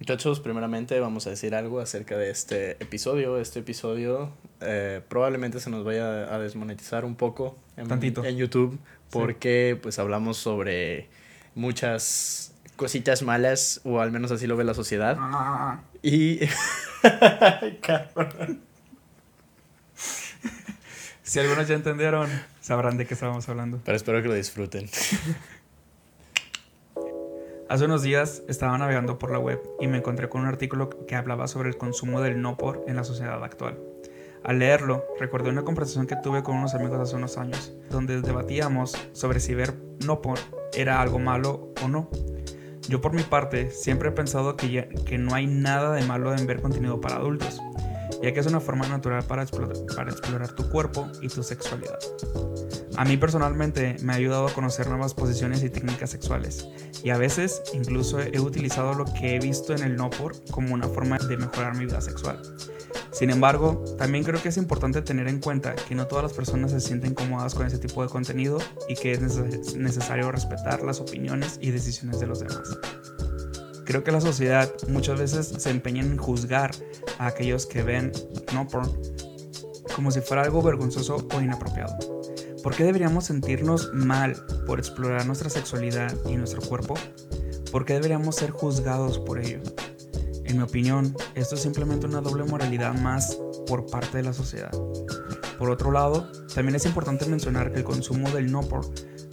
Muchachos, primeramente vamos a decir algo acerca de este episodio. Este episodio eh, probablemente se nos vaya a desmonetizar un poco en, Tantito. en YouTube porque pues hablamos sobre muchas cositas malas o al menos así lo ve la sociedad. Ah. Y... Cabrón. Si algunos ya entendieron, sabrán de qué estábamos hablando. Pero espero que lo disfruten. Hace unos días estaba navegando por la web y me encontré con un artículo que hablaba sobre el consumo del no por en la sociedad actual. Al leerlo, recordé una conversación que tuve con unos amigos hace unos años, donde debatíamos sobre si ver no por era algo malo o no. Yo por mi parte siempre he pensado que, que no hay nada de malo en ver contenido para adultos, ya que es una forma natural para explorar tu cuerpo y tu sexualidad. A mí personalmente me ha ayudado a conocer nuevas posiciones y técnicas sexuales, y a veces incluso he utilizado lo que he visto en el no por como una forma de mejorar mi vida sexual. Sin embargo, también creo que es importante tener en cuenta que no todas las personas se sienten cómodas con ese tipo de contenido y que es neces- necesario respetar las opiniones y decisiones de los demás. Creo que la sociedad muchas veces se empeña en juzgar a aquellos que ven no porn como si fuera algo vergonzoso o inapropiado. ¿Por qué deberíamos sentirnos mal por explorar nuestra sexualidad y nuestro cuerpo? ¿Por qué deberíamos ser juzgados por ello? En mi opinión, esto es simplemente una doble moralidad más por parte de la sociedad. Por otro lado, también es importante mencionar que el consumo del no por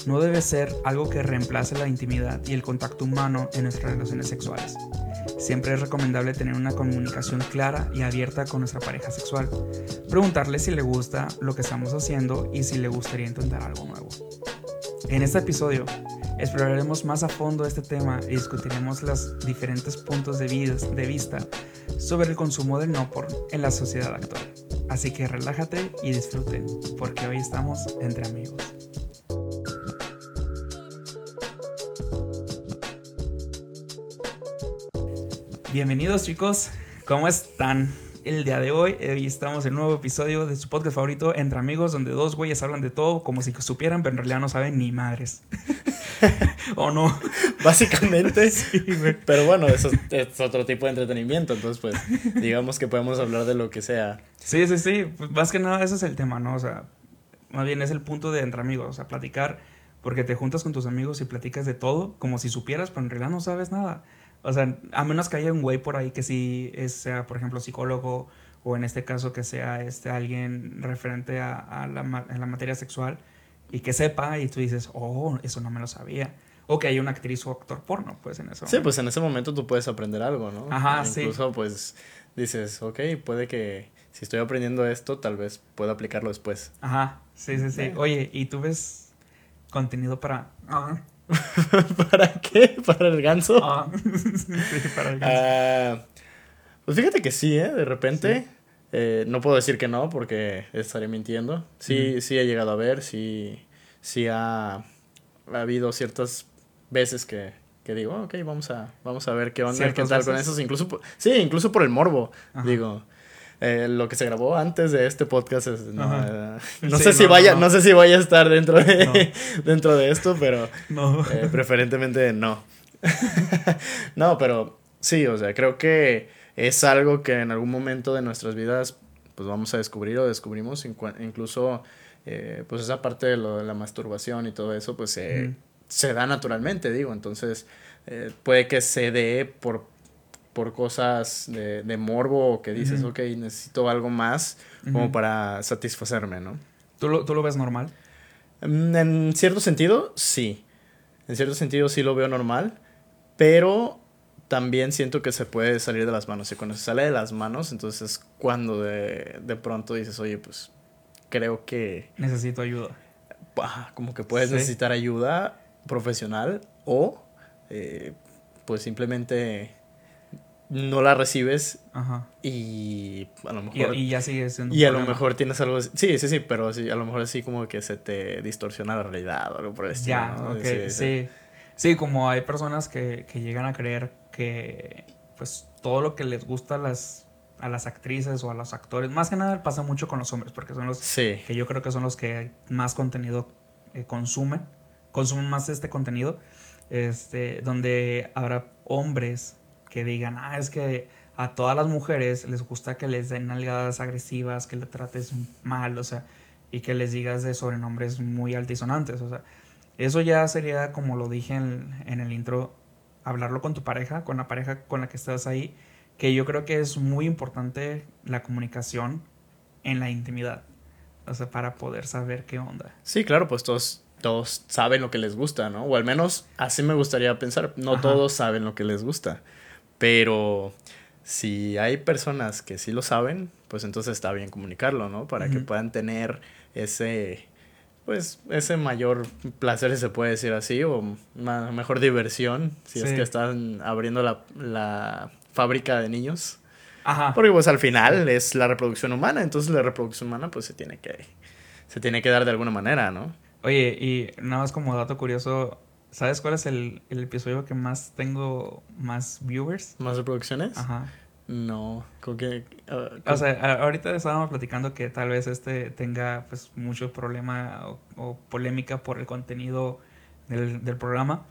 no debe ser algo que reemplace la intimidad y el contacto humano en nuestras relaciones sexuales. Siempre es recomendable tener una comunicación clara y abierta con nuestra pareja sexual. Preguntarle si le gusta lo que estamos haciendo y si le gustaría intentar algo nuevo. En este episodio exploraremos más a fondo este tema y discutiremos los diferentes puntos de, de vista sobre el consumo del no porn en la sociedad actual. Así que relájate y disfruten, porque hoy estamos entre amigos. Bienvenidos chicos, ¿cómo están? El día de hoy, hoy estamos en un nuevo episodio de su podcast favorito, Entre Amigos, donde dos güeyes hablan de todo como si supieran, pero en realidad no saben ni madres. ¿O no? Básicamente. Sí. Pero bueno, eso es, es otro tipo de entretenimiento. Entonces, pues, digamos que podemos hablar de lo que sea. Sí, sí, sí. Pues más que nada ese es el tema, ¿no? O sea, más bien es el punto de entre amigos, o sea, platicar, porque te juntas con tus amigos y platicas de todo, como si supieras, pero en realidad no sabes nada. O sea, a menos que haya un güey por ahí que sí es, sea, por ejemplo, psicólogo, o en este caso que sea este alguien referente a, a la, a la materia sexual, y que sepa, y tú dices, oh, eso no me lo sabía. O que haya una actriz o actor porno, pues en eso. Sí, pues en ese momento tú puedes aprender algo, ¿no? Ajá, sí. Incluso, pues, dices, ok, puede que si estoy aprendiendo esto, tal vez pueda aplicarlo después. Ajá, sí, sí, sí. Oye, ¿y tú ves contenido para... Ah, ¿Para qué? ¿Para el ganso? ah. sí, para el Ah, pues fíjate que sí, ¿eh? De repente. Eh, no puedo decir que no porque estaré mintiendo. Sí, sí he llegado a ver, sí, sí ha, ha habido ciertas veces que, que digo, "Ah, ok, vamos a, vamos a ver qué onda, qué ¿Ciertas tal con esos. Incluso, por- sí, incluso por el morbo. Ajá. Digo, eh, lo que se grabó antes de este podcast es, no, eh, no Sí, sé si no, vaya, no. sé si vaya a estar dentro de, dentro de esto, pero No. eh, preferentemente no. no, pero sí, o sea, creo que es algo que en algún momento de nuestras vidas pues vamos a descubrir o descubrimos incluso eh, pues esa parte de, lo de la masturbación y todo eso pues se, Ujú. se da naturalmente, digo, entonces eh, puede que se dé por, por cosas de, de morbo o que dices, Ujú. ok, necesito algo más como para satisfacerme, ¿no? ¿Tú lo, ¿Tú lo ves normal? Mm, En cierto sentido, sí. En cierto sentido, sí lo veo normal. Pero también siento que se puede salir de las manos. Y cuando se sale de las manos, entonces es cuando de, de pronto dices, oye, pues creo que Necesito ayuda. como que puedes Sí. necesitar ayuda profesional o eh, pues simplemente no la recibes Ajá. y a lo mejor... y ya sigue siendo Y a lo mejor tienes algo. Sí, sí, sí, pero sí, a lo mejor así como que se te distorsiona la realidad o algo por el estilo. Ya, ¿no? sí, sí. como hay personas que, que llegan a creer que pues todo lo que les gusta a las, a las actrices o a los actores, más que nada pasa mucho con los hombres, porque son los Sí. que yo creo que son los que más contenido eh, consumen, consumen más este contenido, este, donde habrá hombres que digan, ah, es que a todas las mujeres les gusta que les den nalgadas agresivas, que le trates mal, o sea, y que les digas de sobrenombres muy altisonantes, o sea, eso ya sería, como lo dije en, en el intro, hablarlo con tu pareja, con la pareja con la que estás ahí, que yo creo que es muy importante la comunicación en la intimidad, o sea, para poder saber qué onda. Sí, claro, pues todos, todos saben lo que les gusta, ¿no? O al menos así me gustaría pensar, no todos saben lo que les gusta, pero si hay personas que sí lo saben, pues entonces está bien comunicarlo, ¿no? Para que puedan tener ese, pues, ese mayor placer, si se puede decir así, o una mejor diversión, si es que están abriendo la, la fábrica de niños. Ajá. Porque pues al final es la reproducción humana, entonces la reproducción humana pues se tiene que, se tiene que dar de alguna manera, ¿no? Oye, y nada más como dato curioso, ¿sabes cuál es el, el episodio que más tengo más viewers? ¿Más reproducciones? Ajá. No, con que... Ah, o sea, ahorita estábamos platicando que tal vez este tenga pues mucho problema o, polémica por el contenido del, del, programa,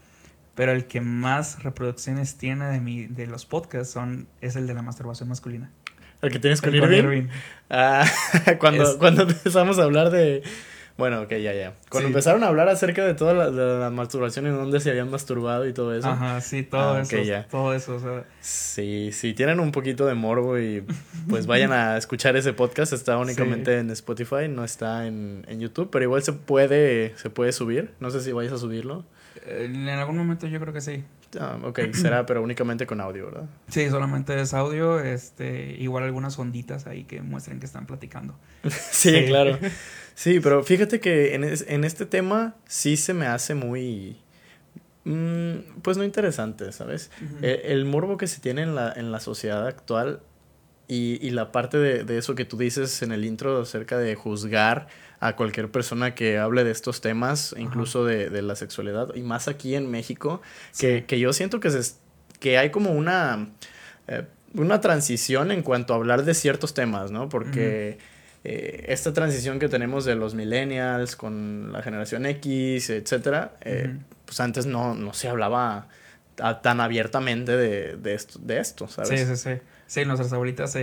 pero el que más reproducciones tiene de, mi, de los podcasts son, es el de la masturbación masculina. ¿El que tienes con, Irving? Ah, cuando, cuando empezamos a hablar de bueno, ok, ya, ya. Cuando empezaron a hablar acerca de toda la, de la masturbación y dónde se habían masturbado y todo eso. Ajá, sí, todo ah, eso. Todo eso, o sea. Sí, sí, tienen un poquito de morbo y pues vayan a escuchar ese podcast. Está únicamente en Spotify, no está en, en, YouTube, pero igual se puede, se puede subir. No sé si vayas a subirlo. En algún momento yo creo que sí. Ah, ok, será, pero únicamente con audio, ¿verdad? Sí, solamente es audio, este, igual algunas onditas ahí que muestren que están platicando. sí, claro. Sí, pero fíjate que en, en este tema sí se me hace muy... Mm, pues no interesante, ¿sabes? E, el, morbo que se tiene en la, en la sociedad actual y, y la parte de, de, eso que tú dices en el intro acerca de juzgar a cualquier persona que hable de estos temas, incluso de, de, la sexualidad, y más aquí en México, que, que, yo siento que, se, que hay como una, eh, una transición en cuanto a hablar de ciertos temas, ¿no? Porque... Eh, esta transición que tenemos de los millennials con la generación X, etcétera, eh, pues antes no, no se hablaba tan abiertamente de, de, esto, de esto, ¿sabes? Sí, sí, sí. Sí, nuestras abuelitas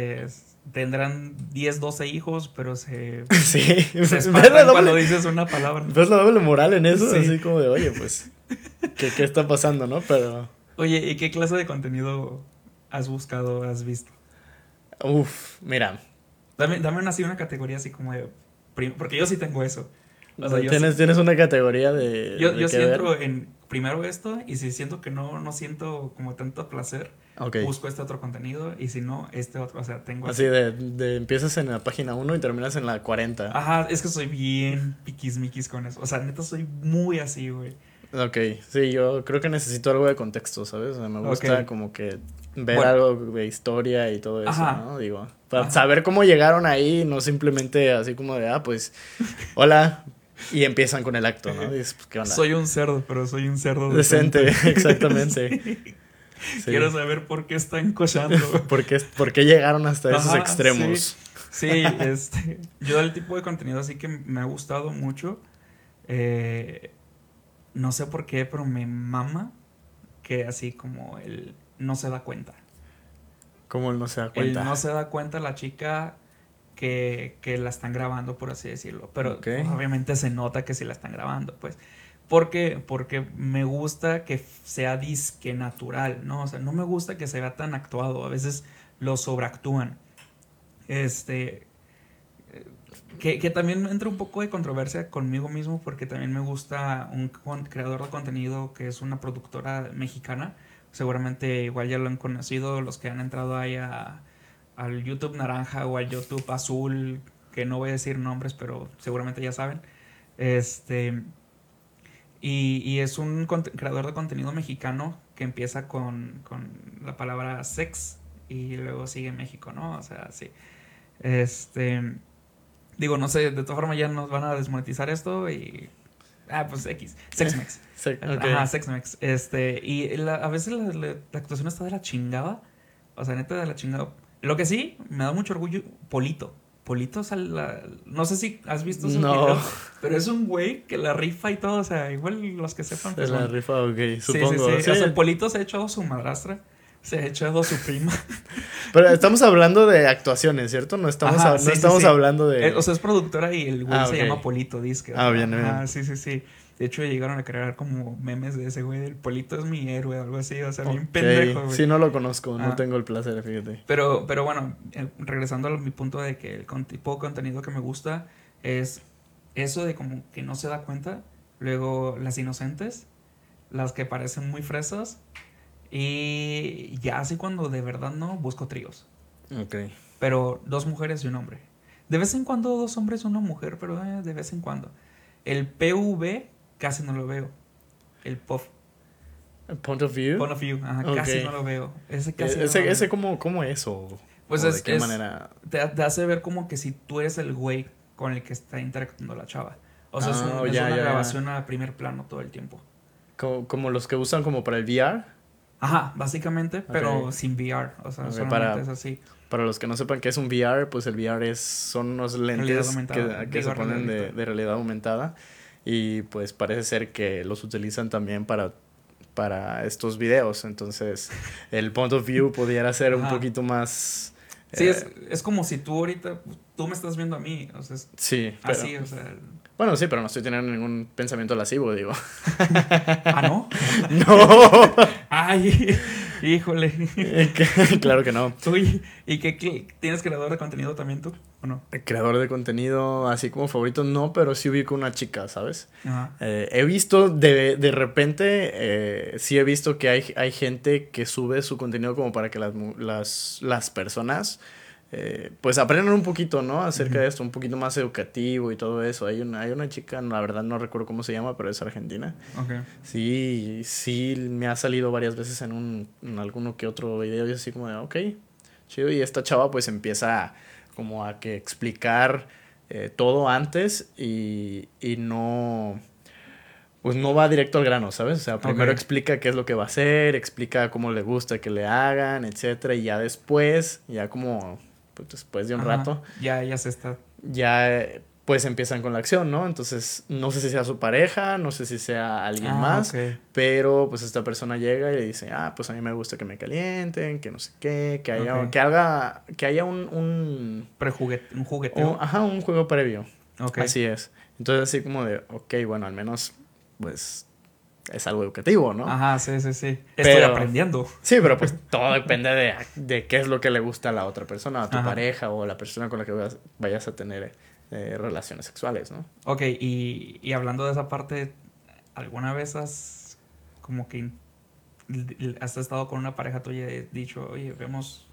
tendrán 10, 12 hijos, pero se, sí. se espantan cuando dices una palabra. ¿Ves la doble moral en eso? Así como de, oye, pues, ¿qué, ¿qué está pasando, no? Pero... Oye, ¿y qué clase de contenido has buscado, has visto? Uf, mira, Dame, dame así una categoría así como de... Porque yo sí tengo eso. ¿Tienes, ¿Tienes una categoría de... Yo, yo siento en primero esto y si siento que no, no siento como tanto placer, busco este otro contenido y si no, este otro. O sea, tengo... Así de, de empiezas en la página 1 y terminas en la 40. Ajá, es que soy bien piquismiquis con eso. O sea, neta soy muy así, güey. Ok, sí, yo creo que necesito algo de contexto, ¿sabes? O sea, me gusta como que ver algo de historia y todo eso, ¿no? Digo, para saber cómo llegaron ahí, no simplemente así como de, ah, pues, hola, y empiezan con el acto, ¿no? Dices, pues, ¿qué onda? Soy un cerdo, pero soy un cerdo decente. exactamente. Quiero saber por qué están cochando. ¿Por, qué, ¿Por qué llegaron hasta esos extremos? Sí, sí este, yo el tipo de contenido así que me ha gustado mucho. Eh, no sé por qué, pero me mama que así como él no se da cuenta. ¿Cómo él no se da cuenta? Él no se da cuenta la chica que, que la están grabando, por así decirlo. Pero obviamente se nota que sí la están grabando, pues. ¿Por qué? Porque me gusta que sea disque natural, ¿no? O sea, no me gusta que se vea tan actuado. A veces lo sobreactúan. Este, que, que, también entra un poco de controversia conmigo mismo porque también me gusta un creador de contenido que es una productora mexicana. Seguramente igual ya lo han conocido los que han entrado ahí a, al YouTube naranja o al YouTube azul, que no voy a decir nombres, pero seguramente ya saben. Este, y, y es un creador de contenido mexicano que empieza con, con la palabra sex y luego sigue México, ¿no? O sea, sí. Este Digo, no sé, de todas formas ya nos van a desmonetizar esto y... Ah, pues X. Sexmex. Ajá, Sexmex. Este, y a veces la, actuación está de la chingada. O sea, neta de la chingada. Lo que sí, me da mucho orgullo, Polito. Polito, o sea, no sé si has visto su no. pero es un güey que la rifa y todo, o sea, igual los que sepan. Es la rifa, ok, supongo. Sí, sí, sí. O sea, Polito se ha echado su madrastra Se ha echado su prima. Pero estamos hablando de actuaciones, ¿cierto? No estamos, Ajá, a- no sí, estamos sí. hablando de... Eh, o sea, es productora y el güey Ah, se llama Polito Disque. Ah, bien, bien. Ajá, sí, sí, sí. De hecho, llegaron a crear como memes de ese güey. El Polito es mi héroe, algo así. O sea, bien Ok, pendejo, güey. Sí, no lo conozco, no Ah. tengo el placer, fíjate. Pero, pero bueno, eh, regresando a mi punto de que el con- tipo de contenido que me gusta es eso de como que no se da cuenta. Luego las inocentes, las que parecen muy fresas. Y ya así cuando de verdad no, busco tríos. Ok. Pero dos mujeres y un hombre. De vez en cuando dos hombres y una mujer, pero eh, de vez en cuando. El PV casi no lo veo. El POF, Point of view. Point of View, ajá, casi no lo veo. Ese Eh, casi no lo ese, veo. ese ¿cómo, ¿Cómo es o, Pues es- de qué es- manera? te, te hace ver como que si tú eres el güey con el que está interactuando la chava. O sea, es, Ah, es ya, una grabación a primer plano todo el tiempo. Como, como los que usan como para el VR. Ajá, básicamente, pero sin VR. O sea, Ok, solamente para- es así. Para los que no sepan qué es un VR, pues el VR es, son unos lentes que, se ponen de, realidad aumentada y pues parece ser que los utilizan también para, para estos videos. Entonces el point of view pudiera ser un poquito más... Sí, eh, es, es como si tú ahorita, tú me estás viendo a mí. O sea, es Sí, pero- así, o sea. Bueno, sí, pero no estoy teniendo ningún pensamiento lascivo, digo. Ah, ¿no? no, Ay, híjole. Que- claro que no. Uy, ¿y qué, qué- tienes creador de contenido también tú? ¿O no? Creador de contenido, así como favorito, no, pero sí ubico una chica, ¿sabes? Ajá. Eh, he visto de, de repente, eh, sí he visto que hay, hay gente que sube su contenido como para que las, las, las personas eh, pues aprendan un poquito, ¿no? Acerca de esto, un poquito más educativo y todo eso. Hay una, hay una chica, la verdad no recuerdo cómo se llama, pero es argentina. Sí, sí, me ha salido varias veces en, un, en alguno que otro video y así como de, ok, chido. Y esta chava pues empieza como a que explicar eh, todo antes y, y no, pues no va directo al grano, ¿sabes? O sea, primero explica qué es lo que va a hacer, explica cómo le gusta que le hagan, etcétera. Y ya después, ya como, pues después de un Ajá. rato, Ya, ya se está. ya pues empiezan con la acción, ¿no? Entonces, no sé si sea su pareja, no sé si sea alguien Ah, más. ok. Pero pues esta persona llega y le dice, ah, pues a mí me gusta que me calienten, que no sé qué, que haya, que haga, que haya un, un, Prejuguete, un jugueteo. un- ajá, un juego previo. ok. Así es. Entonces así como de, ok, bueno, al menos, pues, es algo educativo, ¿no? Ajá, sí, sí, sí. Estoy Pero- aprendiendo. Sí, pero pues todo depende de, de qué es lo que le gusta a la otra persona, a tu Ajá. pareja o a la persona con la que vayas, vayas a tener eh, relaciones sexuales, ¿no? Ok, y, y hablando de esa parte, ¿alguna vez has como que has estado con una pareja tuya y dicho, oye, vemos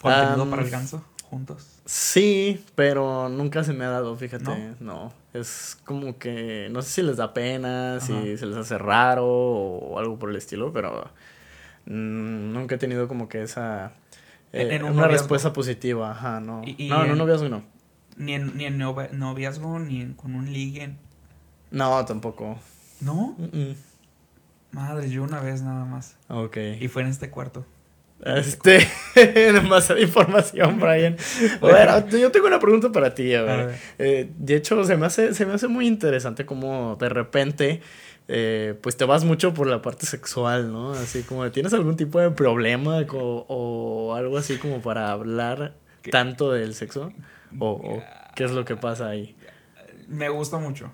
contenido Am, para el ganso juntos? Sí, pero nunca se me ha dado, fíjate. ¿No? ¿No? Es como que no sé si les da pena, si se les hace raro o algo por el estilo, pero mm, nunca he tenido como que esa eh, En- en un una noviazgo. respuesta positiva, ajá, no. Y- y no, en un noviazgo no. Ni en, ni en novia- noviazgo, ni en- con un ligue. No, tampoco. ¿No? Mm, mm. Madre, yo una vez nada más. Ok. Y fue en este cuarto. Este, demasiada información, Brian. Bueno, yo tengo una pregunta para ti, a A ver. Eh, de hecho, se me hace, se me hace muy interesante como de repente, eh, pues te vas mucho por la parte sexual, ¿no? Así como, ¿tienes algún tipo de problema o algo así como para hablar ¿Qué? tanto del sexo? ¿O, o qué es lo que pasa ahí? Me gusta mucho.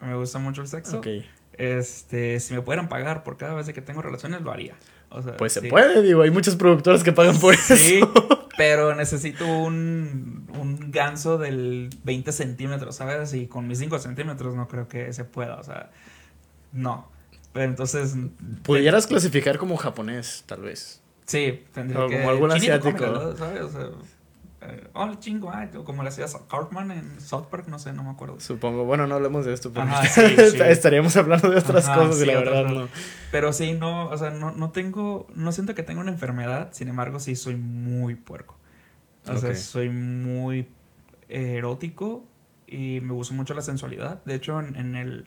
Me gusta mucho el sexo. Ok. Este, si me pudieran pagar por cada vez que tengo relaciones, lo haría. O sea, Pues se sí. puede, digo, hay muchos productores que pagan por Sí, eso. pero necesito un, un ganso del 20 centímetros, ¿sabes? Y con mis 5 centímetros no creo que se pueda, o sea, no. Pero entonces... Pudieras clasificar como japonés, tal vez. Sí, tendría O que... como algún asiático. ¿sabes? O sea, eh, hola chingo, o como le hacías a Cartman en South Park, no sé, no me acuerdo. Supongo, bueno, no hablemos de esto, porque Ajá, sí, sí. estaríamos hablando de otras Ajá, cosas y sí, la otras verdad no. Pero sí, no, o sea, no, no tengo, no siento que tenga una enfermedad, sin embargo, sí soy muy puerco. O sea, soy muy erótico y me gusta mucho la sensualidad. De hecho, en, en el,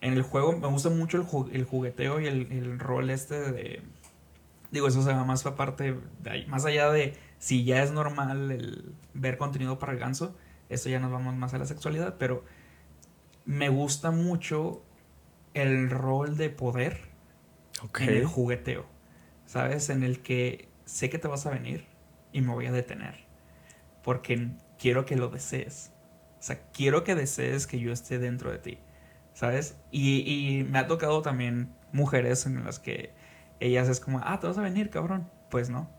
en el juego me gusta mucho el, ju- el jugueteo y el, el rol este de... Digo, eso se va más aparte, de ahí, más allá de si ya es normal el ver contenido para el ganso, eso ya nos vamos más a la sexualidad, pero me gusta mucho el rol de poder en el jugueteo. ¿sabes? En el que sé que te vas a venir y me voy a detener. Porque quiero que lo desees. O sea, quiero que desees que yo esté dentro de ti. ¿Sabes? Y, y me ha tocado también mujeres en las que ellas es como, ah, te vas a venir, cabrón. Pues no.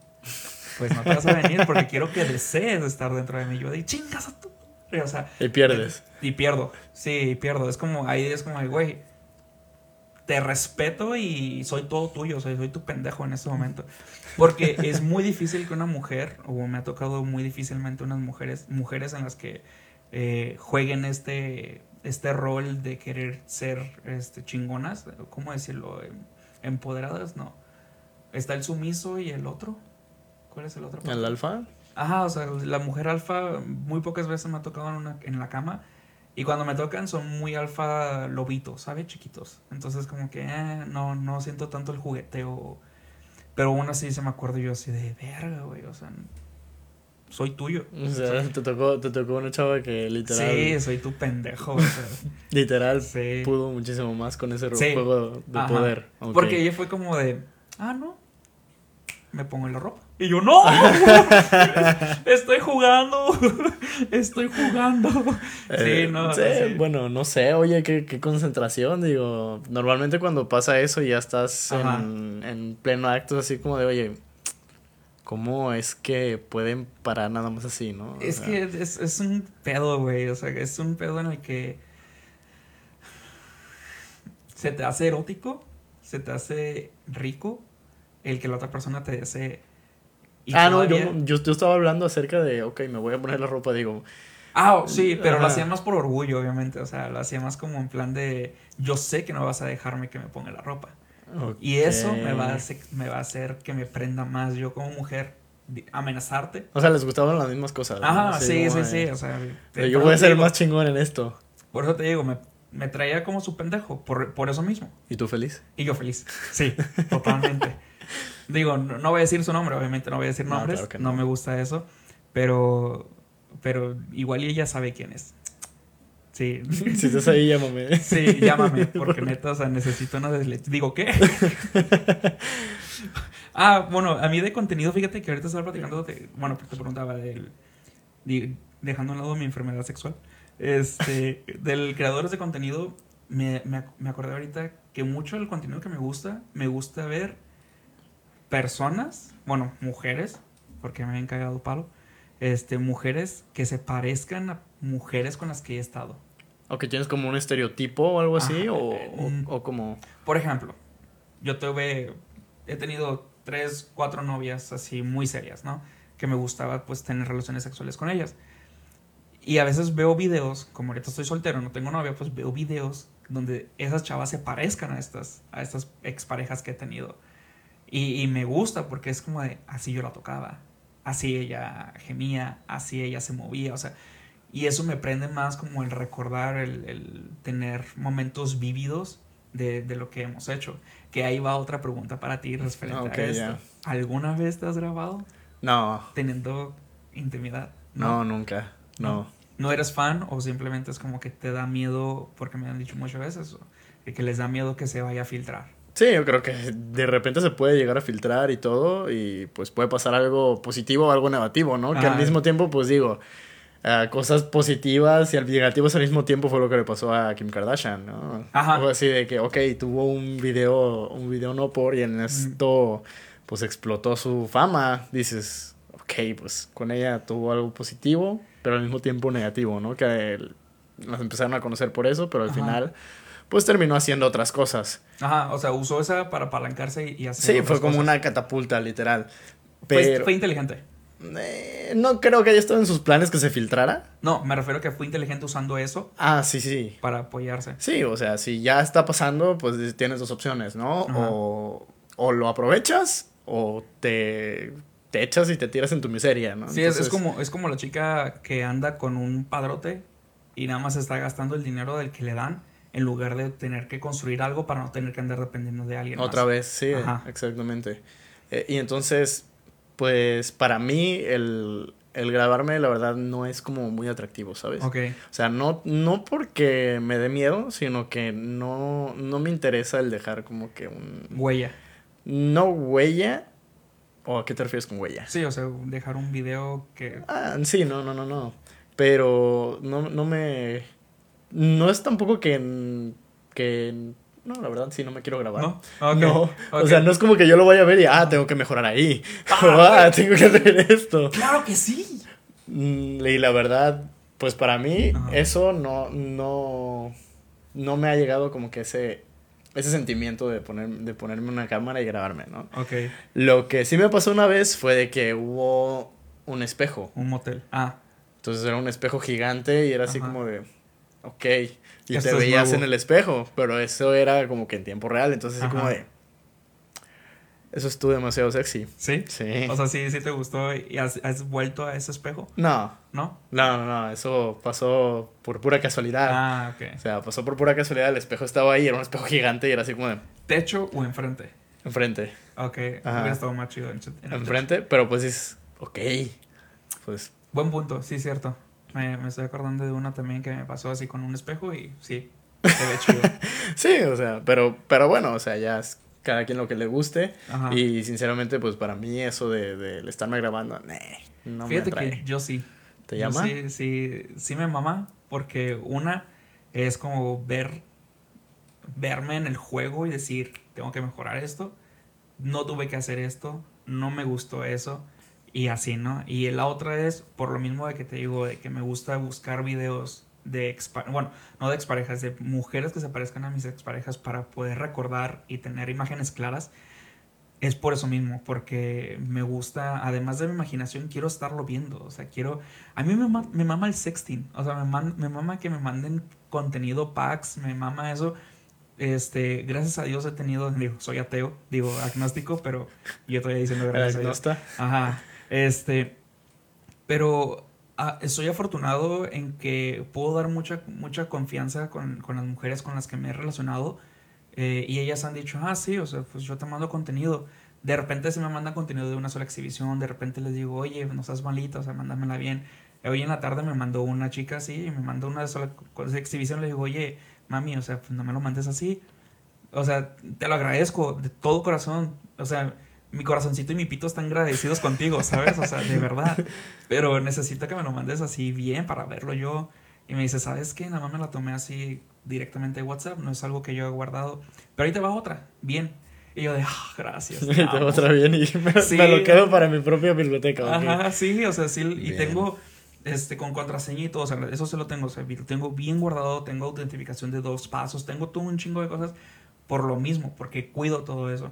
Pues no te vas a venir porque quiero que desees estar dentro de mí. Yo de chingas a tú. O sea, y pierdes. Y pierdo. Sí, pierdo. Es como, ahí es como, güey, te respeto y soy todo tuyo, soy, soy tu pendejo en este momento. Porque es muy difícil que una mujer, o me ha tocado muy difícilmente unas mujeres, mujeres en las que eh, jueguen este, este rol de querer ser este, chingonas, ¿cómo decirlo? Em, Empoderadas, no. Está el sumiso y el otro. ¿Cuál es el otro? ¿El alfa? Ajá, o sea, la mujer alfa muy pocas veces me ha tocado en, una, en la cama. Y cuando me tocan son muy alfa lobitos, ¿sabes? Chiquitos. Entonces como que eh, no, no siento tanto el jugueteo. Pero aún así se me acuerdo yo así de verga, güey. O sea, soy tuyo. O sea, te tocó, te tocó una chava que literal. Sí, soy tu pendejo. literal pudo muchísimo más con ese juego de poder. Porque ella fue como de, ah, no, me pongo en la ropa. Y yo, no, estoy jugando, estoy jugando. sí, no. Bueno, no sé, oye, qué, qué, concentración, digo. Normalmente cuando pasa eso ya estás en, en, pleno acto, así como de, oye, ¿cómo es que pueden parar nada más así, no? es que es, es un pedo, güey, o sea, es un pedo en el que se te hace erótico, se te hace rico el que la otra persona te ah, no, yo, yo, estaba hablando acerca de, ok, me voy a poner la ropa, digo. Ah, sí, pero lo hacía más por orgullo, obviamente. O sea, lo hacía más como en plan de, yo sé que no vas a dejarme que me ponga la ropa. Y eso me va, a hacer, me va a hacer que me prenda más yo como mujer amenazarte. O sea, les gustaban las mismas cosas. Ajá, sí, sí, sí, O sea, yo voy a ser más chingón en esto. Por eso te digo, me, me traía como su pendejo, por, por eso mismo. ¿Y tú feliz? Y yo feliz, sí, totalmente. Digo, no, voy a decir su nombre, obviamente no voy a decir nombres, no, me gusta eso, pero, pero igual ella sabe quién es. Sí. Si estás ahí, llámame. Sí, llámame, porque neta, o sea, necesito una desleche. Digo, ¿qué? ah, bueno, a mí de contenido, fíjate que ahorita estaba platicando, de, bueno, te preguntaba del, dejando a un lado mi enfermedad sexual, este, del creadores de contenido, me, me, me acordé ahorita que mucho del contenido que me gusta, me gusta ver personas, bueno, mujeres, porque me habían cagado palo, este, mujeres que se parezcan a mujeres con las que he estado. ¿O que tienes como un estereotipo o algo así? o, mm. o, como... Por ejemplo, yo tuve, he tenido tres, cuatro novias así muy serias, ¿no? Que me gustaba pues tener relaciones sexuales con ellas. Y a veces veo videos, como ahorita estoy soltero, no tengo novia, pues veo videos donde esas chavas se parezcan a estas, a estas exparejas que he tenido. Y, me gusta porque es como de, así yo la tocaba, así ella gemía, así ella se movía, o sea, y eso me prende más como el recordar, el, tener momentos vívidos de, lo que hemos hecho. Que ahí va otra pregunta para ti referente a esto. ¿Alguna vez te has grabado? No. Teniendo intimidad. No, nunca. No. no. eres fan o simplemente es como que te da miedo, porque me han dicho muchas veces, que les da miedo que se vaya a filtrar? Sí, yo creo que de repente se puede llegar a filtrar y todo, y pues puede pasar algo positivo o algo negativo, ¿no? Que al mismo tiempo, pues digo, uh, cosas positivas y negativos al mismo tiempo fue lo que le pasó a Kim Kardashian, ¿no? Ajá. O así de que, ok, tuvo un video, un video no por, y en esto, pues explotó su fama. Dices, ok, pues con ella tuvo algo positivo, pero al mismo tiempo negativo, ¿no? Que nos empezaron a conocer por eso, pero al final pues terminó haciendo otras cosas. Ajá, o sea, usó esa para apalancarse y hacer. Sí, fue como una catapulta, literal. Pero... Fue, inteligente. Eh, no creo que haya estado en sus planes que se filtrara. No, me refiero a que fue inteligente usando eso. Ah, sí, sí. Para apoyarse. Sí, o sea, si ya está pasando, pues tienes dos opciones, ¿no? O, o, lo aprovechas o te, te echas y te tiras en tu miseria, ¿no? Sí, es, como, es como la chica que anda con un padrote y nada más está gastando el dinero del que le dan en lugar de tener que construir algo para no tener que andar dependiendo de alguien. Otra vez, sí, exactamente. Eh, y entonces, pues para mí el, el, grabarme, la verdad, no es como muy atractivo, ¿sabes? Ok. O sea, no, no porque me dé miedo, sino que no, no me interesa el dejar como que un... Huella. No huella. ¿O a qué te refieres con huella? Sí, o sea, dejar un video que... Ah, sí, no, no, no, no. Pero no, no me... No es tampoco que... que no, la verdad sí, no me quiero grabar. ¿No? No, o sea, no es como que yo lo vaya a ver y, ah, tengo que mejorar ahí. Ah, tengo que hacer esto. ¡Claro que sí! Mm, Y la verdad, pues para mí Ajá. eso no, no, no me ha llegado como que ese, ese sentimiento de, poner, de ponerme una cámara y grabarme, ¿no? Ok, Lo que sí me pasó una vez fue de que hubo un espejo. un motel. Ah, Entonces era un espejo gigante y era así como de, ok. Y Esto te es veías nuevo. en el espejo, pero eso era como que en tiempo real. Entonces así como de, eso estuvo demasiado sexy. ¿sí? Sí. O sea, sí, sí te gustó y has, has vuelto a ese espejo, no, ¿no? no, no, no, eso pasó por pura casualidad. Ah, O ok. sea, pasó por pura casualidad, el espejo estaba ahí, era un espejo gigante y era así como de ¿Techo o enfrente? enfrente, Ok, Ajá. hubiera estado más chido en, en el techo. enfrente, pero pues dices, ok, pues Buen punto, sí, cierto. Me, me estoy acordando de una también que me pasó así con un espejo y sí, se ve chido. sí, o sea, pero, pero bueno, o sea, ya es cada quien lo que le guste Ajá. y sinceramente pues para mí eso de, de estarme grabando, nee, no Fíjate me atrae. que yo sí. ¿Te Yo llama? Sí, sí, sí me mama porque una es como ver, verme en el juego y decir, tengo que mejorar esto, no tuve que hacer esto, no me gustó eso y así, ¿no? Y la otra es por lo mismo de que te digo, de que me gusta buscar videos de expa bueno, no de exparejas, de mujeres que se parezcan a mis exparejas para poder recordar y tener imágenes claras. Es por eso mismo, porque me gusta, además de mi imaginación, quiero estarlo viendo. O sea, quiero. A mí me, ma- me mama el sexting. O sea, me, man- me mama que me manden contenido packs, me mama eso. Este, gracias a Dios he tenido, digo, soy ateo, digo agnóstico, pero yo todavía diciendo ¿El gracias a Dios. Ajá. Este. Pero ah, estoy afortunado en que puedo dar mucha, mucha confianza con, con las mujeres con las que me he relacionado. eh, y ellas han dicho, ah, sí, o sea, pues yo te mando contenido. De repente se me manda contenido de una sola exhibición. De repente les digo, oye, no seas malita, o sea, mándamela bien. Hoy en la tarde me mandó una chica así, y me mandó una sola exhibición. Le digo, oye, mami, o sea, pues no me lo mandes así. O sea, te lo agradezco de todo corazón. O sea, mi corazoncito y mi pito están agradecidos contigo, ¿sabes? O sea, de verdad. Pero necesito que me lo mandes así bien para verlo yo. Y me dice, ¿sabes qué? Nada más me la tomé así directamente de WhatsApp. No es algo que yo he guardado. Pero ahí te va otra. Bien. Y yo de, ah, gracias. te Te amo". otra bien y me, Sí. me lo quedo para mi propia biblioteca. Ajá, sí, o sea, sí, y Bien. tengo este con contraseña y todo, o sea, eso se lo tengo, o sea, lo tengo bien guardado, tengo autentificación de dos pasos, tengo todo un chingo de cosas por lo mismo, porque cuido todo eso.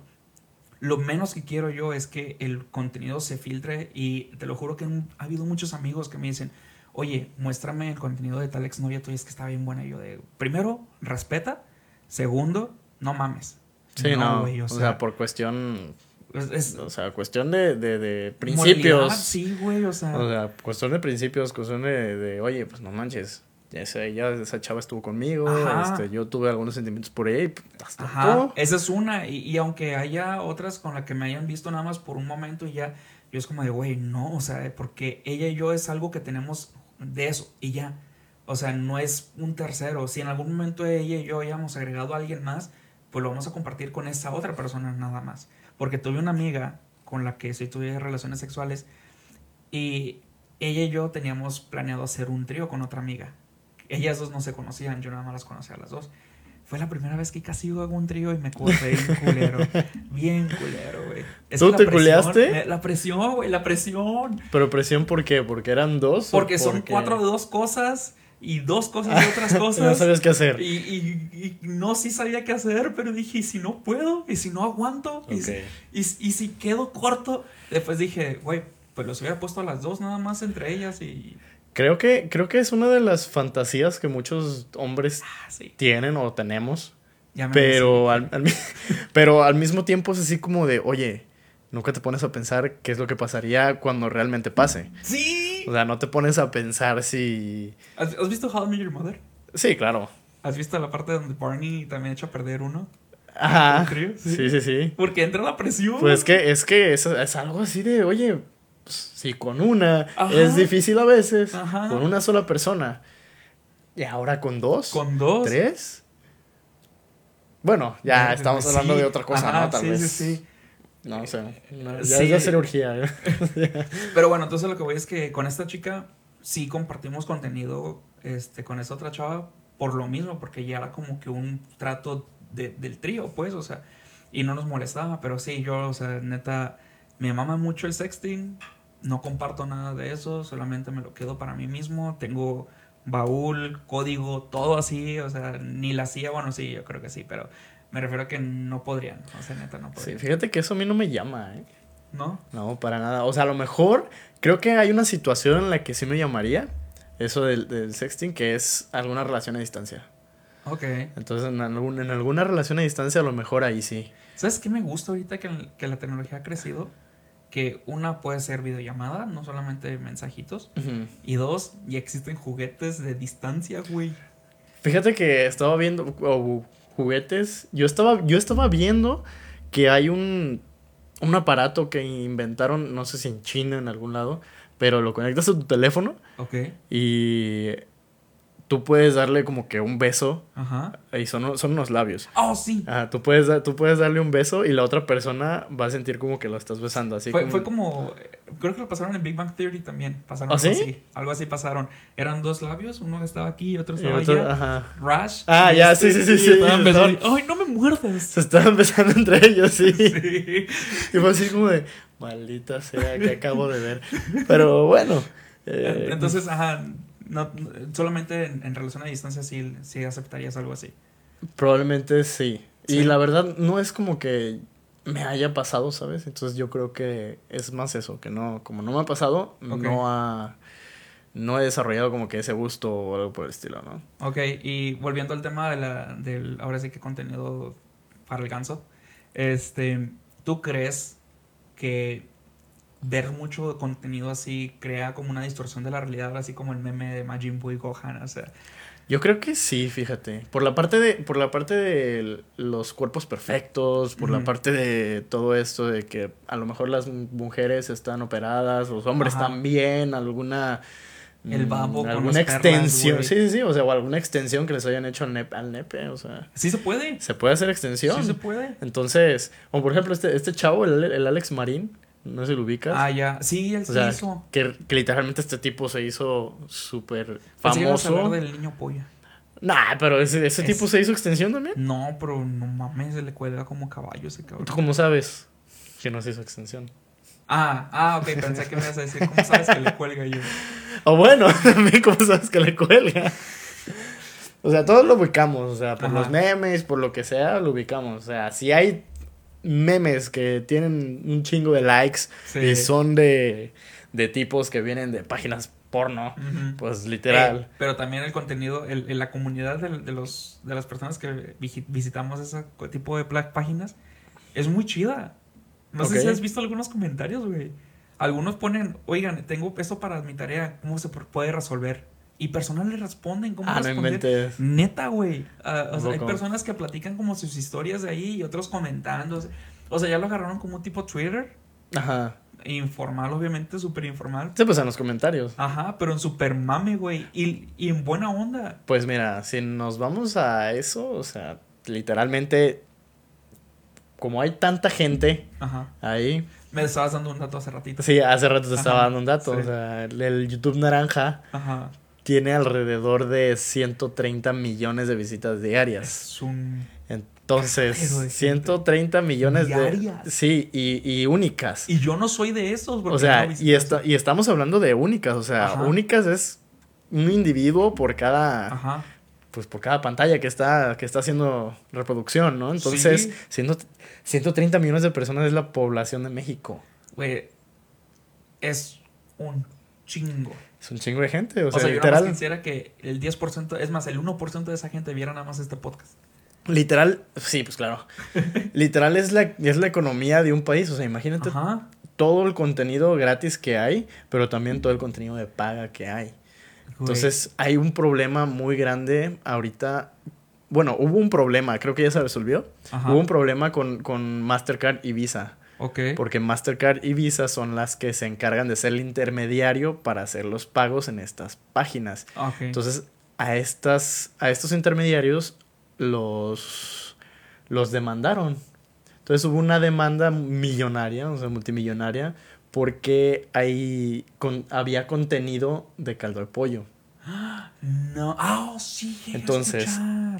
Lo menos que quiero yo es que el contenido se filtre y te lo juro que ha habido muchos amigos que me dicen, oye, muéstrame el contenido de tal exnovia tuya, es que está bien buena. Y yo de, primero, respeta, segundo, no mames. Sí, no, güey, o, sea, por cuestión, es- es o sea, cuestión de, de, de principios. Sí, güey, o sea. O sea, cuestión de principios, cuestión de, de, oye, pues no manches, esa, ya esa chava estuvo conmigo, este, yo tuve algunos sentimientos por ella y hasta Ajá, esa es una. Y, y aunque haya otras con las que me hayan visto nada más por un momento y ya, yo es como de, güey, no, o sea, porque ella y yo es algo que tenemos de eso y ya. O sea, no es un tercero. Si en algún momento ella y yo hayamos agregado a alguien más, pues lo vamos a compartir con esa otra persona nada más. Porque tuve una amiga con la que sí tuve relaciones sexuales y ella y yo teníamos planeado hacer un trío con otra amiga. Ellas dos no se conocían, yo nada más las conocía a las dos. Fue la primera vez que casi hago un trío y me corté bien culero. bien culero, güey. ¿Tú te la presión- culeaste? La presión, güey, la presión. Pero presión, ¿por qué? ¿Porque eran dos? Porque son cuatro de dos cosas y dos cosas de otras No cosas. sabías qué hacer. y, y- y no, sí sabía qué hacer, pero dije, ¿y si no puedo? ¿Y si no aguanto? ¿Y, si, y, y si quedo corto? Después dije, güey, pues los hubiera puesto a las dos nada más entre ellas y... Creo que, creo que es una de las fantasías que muchos hombres Ah, sí. tienen o tenemos. Ya me Pero al, al pero al mismo tiempo es así como de, oye, nunca te pones a pensar qué es lo que pasaría cuando realmente pase. ¡Sí! O sea, no te pones a pensar si... ¿Has, has visto How I Met Your Mother? Sí, claro. ¿Has visto la parte donde Barney también echa a perder uno? Ajá. Sí. Sí, sí, sí. Porque entra la presión. Pues es que es, que es, es algo así de, oye, pues, si con una Ajá. es difícil a veces, Ajá. con una sola persona, y ahora con dos, Con dos. tres. Bueno, ya estamos sí. hablando de otra cosa, Ajá, ¿no? Tal sí, vez. sí, sí. No, o sea, no, ya Sí. es de cirugía. ¿eh? Pero bueno, entonces lo que voy es que con esta chica sí compartimos contenido este, con esta otra chava por lo mismo, porque ya era como que un trato de- del trío, pues, o sea, y no nos molestaba, pero sí, yo, o sea, neta, me mama mucho el sexting, no comparto nada de eso, solamente me lo quedo para mí mismo, tengo baúl, código, todo así, o sea, ni la hacía, bueno, sí, yo creo que sí, pero me refiero a que no podrían, o sea, neta, no Sí, podrían. fíjate que eso a mí no me llama, ¿eh? ¿No? No, para nada. O sea, a lo mejor creo que hay una situación en la que sí me llamaría eso del, del sexting, que es alguna relación a distancia. Ok. Entonces, en, algún- en alguna relación a distancia, a lo mejor ahí sí. ¿Sabes qué me gusta ahorita que, que la tecnología ha crecido? Que una puede ser videollamada, no solamente mensajitos. Y dos, ya existen juguetes de distancia, güey. Fíjate que estaba viendo o, juguetes. Yo estaba, yo estaba viendo que hay un, un aparato que inventaron, no sé si en China, en algún lado, pero lo conectas a tu teléfono Ok. y tú puedes darle como que un beso Ajá. y son, son unos labios. Oh, sí. Ajá, tú puedes, tú puedes darle un beso y la otra persona va a sentir como que lo estás besando, así fue, como... fue como. Creo que lo pasaron en Big Bang Theory también. Pasaron ¿Ah, algo sí? así. Algo así pasaron. Eran dos labios, uno estaba aquí y otro y estaba otro- allá. ajá. Rush. Ah, y ya, este, sí, sí, sí, y sí, estaban besando y, ¡Ay, no me muerdas! Se estaban besando entre ellos, sí. Sí. Y fue así como de, maldita sea, que acabo de ver. Pero bueno. eh, Entonces, ajá. No, solamente en, en relación a distancia sí, sí aceptarías algo así. Probablemente sí. Sí. Y la verdad no es como que me haya pasado, ¿sabes? Entonces yo creo que es más eso, que no, como no me ha pasado, Ok. no ha, no he desarrollado como que ese gusto o algo por el estilo, ¿no? Ok, y volviendo al tema de la, del, ahora sí que contenido para el ganso, este, ¿tú crees que ver mucho contenido así crea como una distorsión de la realidad, así como el meme de Majin Buu y Gohan? O sea, Yo creo que sí, fíjate. Por la parte de, por la parte de los cuerpos perfectos, por la parte de todo esto de que a lo mejor las mujeres están operadas, los hombres Ajá. también, alguna El mm, babo con alguna extensión, sí, sí, sí, o sea, o alguna extensión que les hayan hecho al nepe, al nepe, o sea, sí se puede. se puede hacer extensión. Sí se puede. Entonces, o por ejemplo este este chavo, el, el Alex Marín, no si lo ubicas. Ah, ya. Sí, él o sea, hizo. que, que literalmente este tipo se hizo súper famoso. del niño polla. Nah, pero ese, ese Es- tipo se hizo extensión también. No, pero no mames, se le cuelga como caballo ese cabrón. ¿Tú cómo sabes que no se hizo extensión? Ah, ah, ok, pensé que me ibas a decir, ¿cómo sabes que le cuelga yo? O bueno, también cómo sabes que le cuelga. O sea, todos lo ubicamos, o sea, por Ajá. los memes, por lo que sea, lo ubicamos. O sea, si hay memes que tienen un chingo de likes Sí. y son de, de tipos que vienen de páginas porno, pues literal. Eh, pero también el contenido, el, el- la comunidad de, de los, de las personas que visitamos ese tipo de páginas es muy chida. No sé si has visto algunos comentarios, güey. Algunos ponen, oigan, tengo esto para mi tarea, ¿cómo se puede resolver? Y personas le responden, ¿cómo ah, no responder? inventes. Neta, güey. Ah, o sea, hay personas que platican como sus historias de ahí y otros comentando. O sea, ya lo agarraron como un tipo Twitter. Ajá. Informal, obviamente, súper informal. Sí, pues en los comentarios. Ajá, pero en super mame, güey. Y, y en buena onda. Pues mira, si nos vamos a eso, o sea, literalmente, como hay tanta gente Ajá. ahí, Me estabas dando un dato hace ratito. sí, hace rato te estaba dando un dato, sí. o sea, el YouTube Naranja Ajá. Tiene alrededor de 130 millones de visitas diarias. Es un. Entonces, Pero de gente. 130 millones Diarias. de... Sí, y, y únicas. Y yo no soy de esos, O sea, no y, esta, y estamos hablando de únicas, o sea, Ajá. únicas es un individuo por cada... Ajá. pues por cada pantalla que está, que está haciendo reproducción, ¿no? Entonces, Sí. siendo 130 millones de personas es la población de México. Güey. Es un chingo. Es un chingo de gente, o O sea, sea, yo nada más literal, quisiera que el 10%, es más, el 1% de esa gente viera nada más este podcast. literal, sí, pues claro. literal es la, es la economía de un país, o sea, imagínate Ajá. todo el contenido gratis que hay, pero también todo el contenido de paga que hay. Entonces, hay un problema muy grande ahorita. Bueno, hubo un problema, creo que ya se resolvió. Ajá. Hubo un problema con, con Mastercard y Visa. Ok. Porque Mastercard y Visa son las que se encargan de ser el intermediario para hacer los pagos en estas páginas. Ok. Entonces, a, estas, a estos intermediarios los, los demandaron. Entonces hubo una demanda millonaria, o sea, multimillonaria, porque ahí con, había contenido de caldo de pollo. No, ah, oh, sí. Entonces,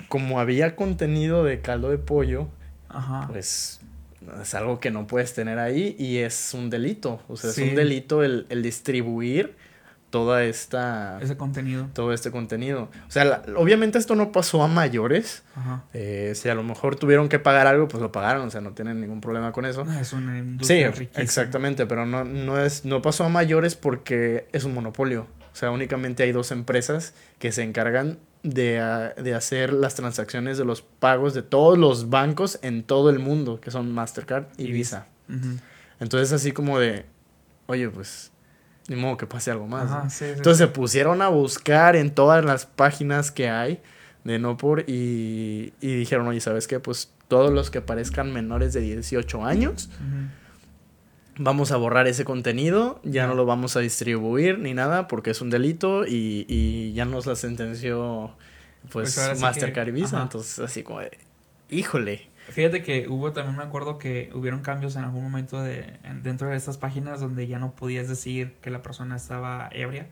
como había contenido de caldo de pollo, pues es algo que no puedes tener ahí y es un delito. O sea, es un delito el, el distribuir toda esta... Ese contenido. Todo este contenido. O sea, obviamente esto no pasó a mayores. Ajá. Eh, si a lo mejor tuvieron que pagar algo, pues lo pagaron. O sea, no tienen ningún problema con eso. es una industria Sí, exactamente. Pero no, no, es, no pasó a mayores porque es un monopolio. O sea, únicamente hay dos empresas que se encargan de, de hacer las transacciones de los pagos de todos los bancos en todo el mundo, que son Mastercard y, Visa. Entonces, así como de, oye, pues ni modo que pase algo más. Entonces se pusieron a buscar en todas las páginas que hay de Nopor y, y dijeron, oye, ¿sabes qué? Pues todos los que parezcan menores de 18 años, vamos a borrar ese contenido, ya no lo vamos a distribuir ni nada porque es un delito y, y ya nos la sentenció pues, pues Mastercard Visa. Entonces así como de, híjole. Fíjate que hubo también me acuerdo que hubieron cambios en algún momento de dentro de estas páginas donde ya no podías decir que la persona estaba ebria,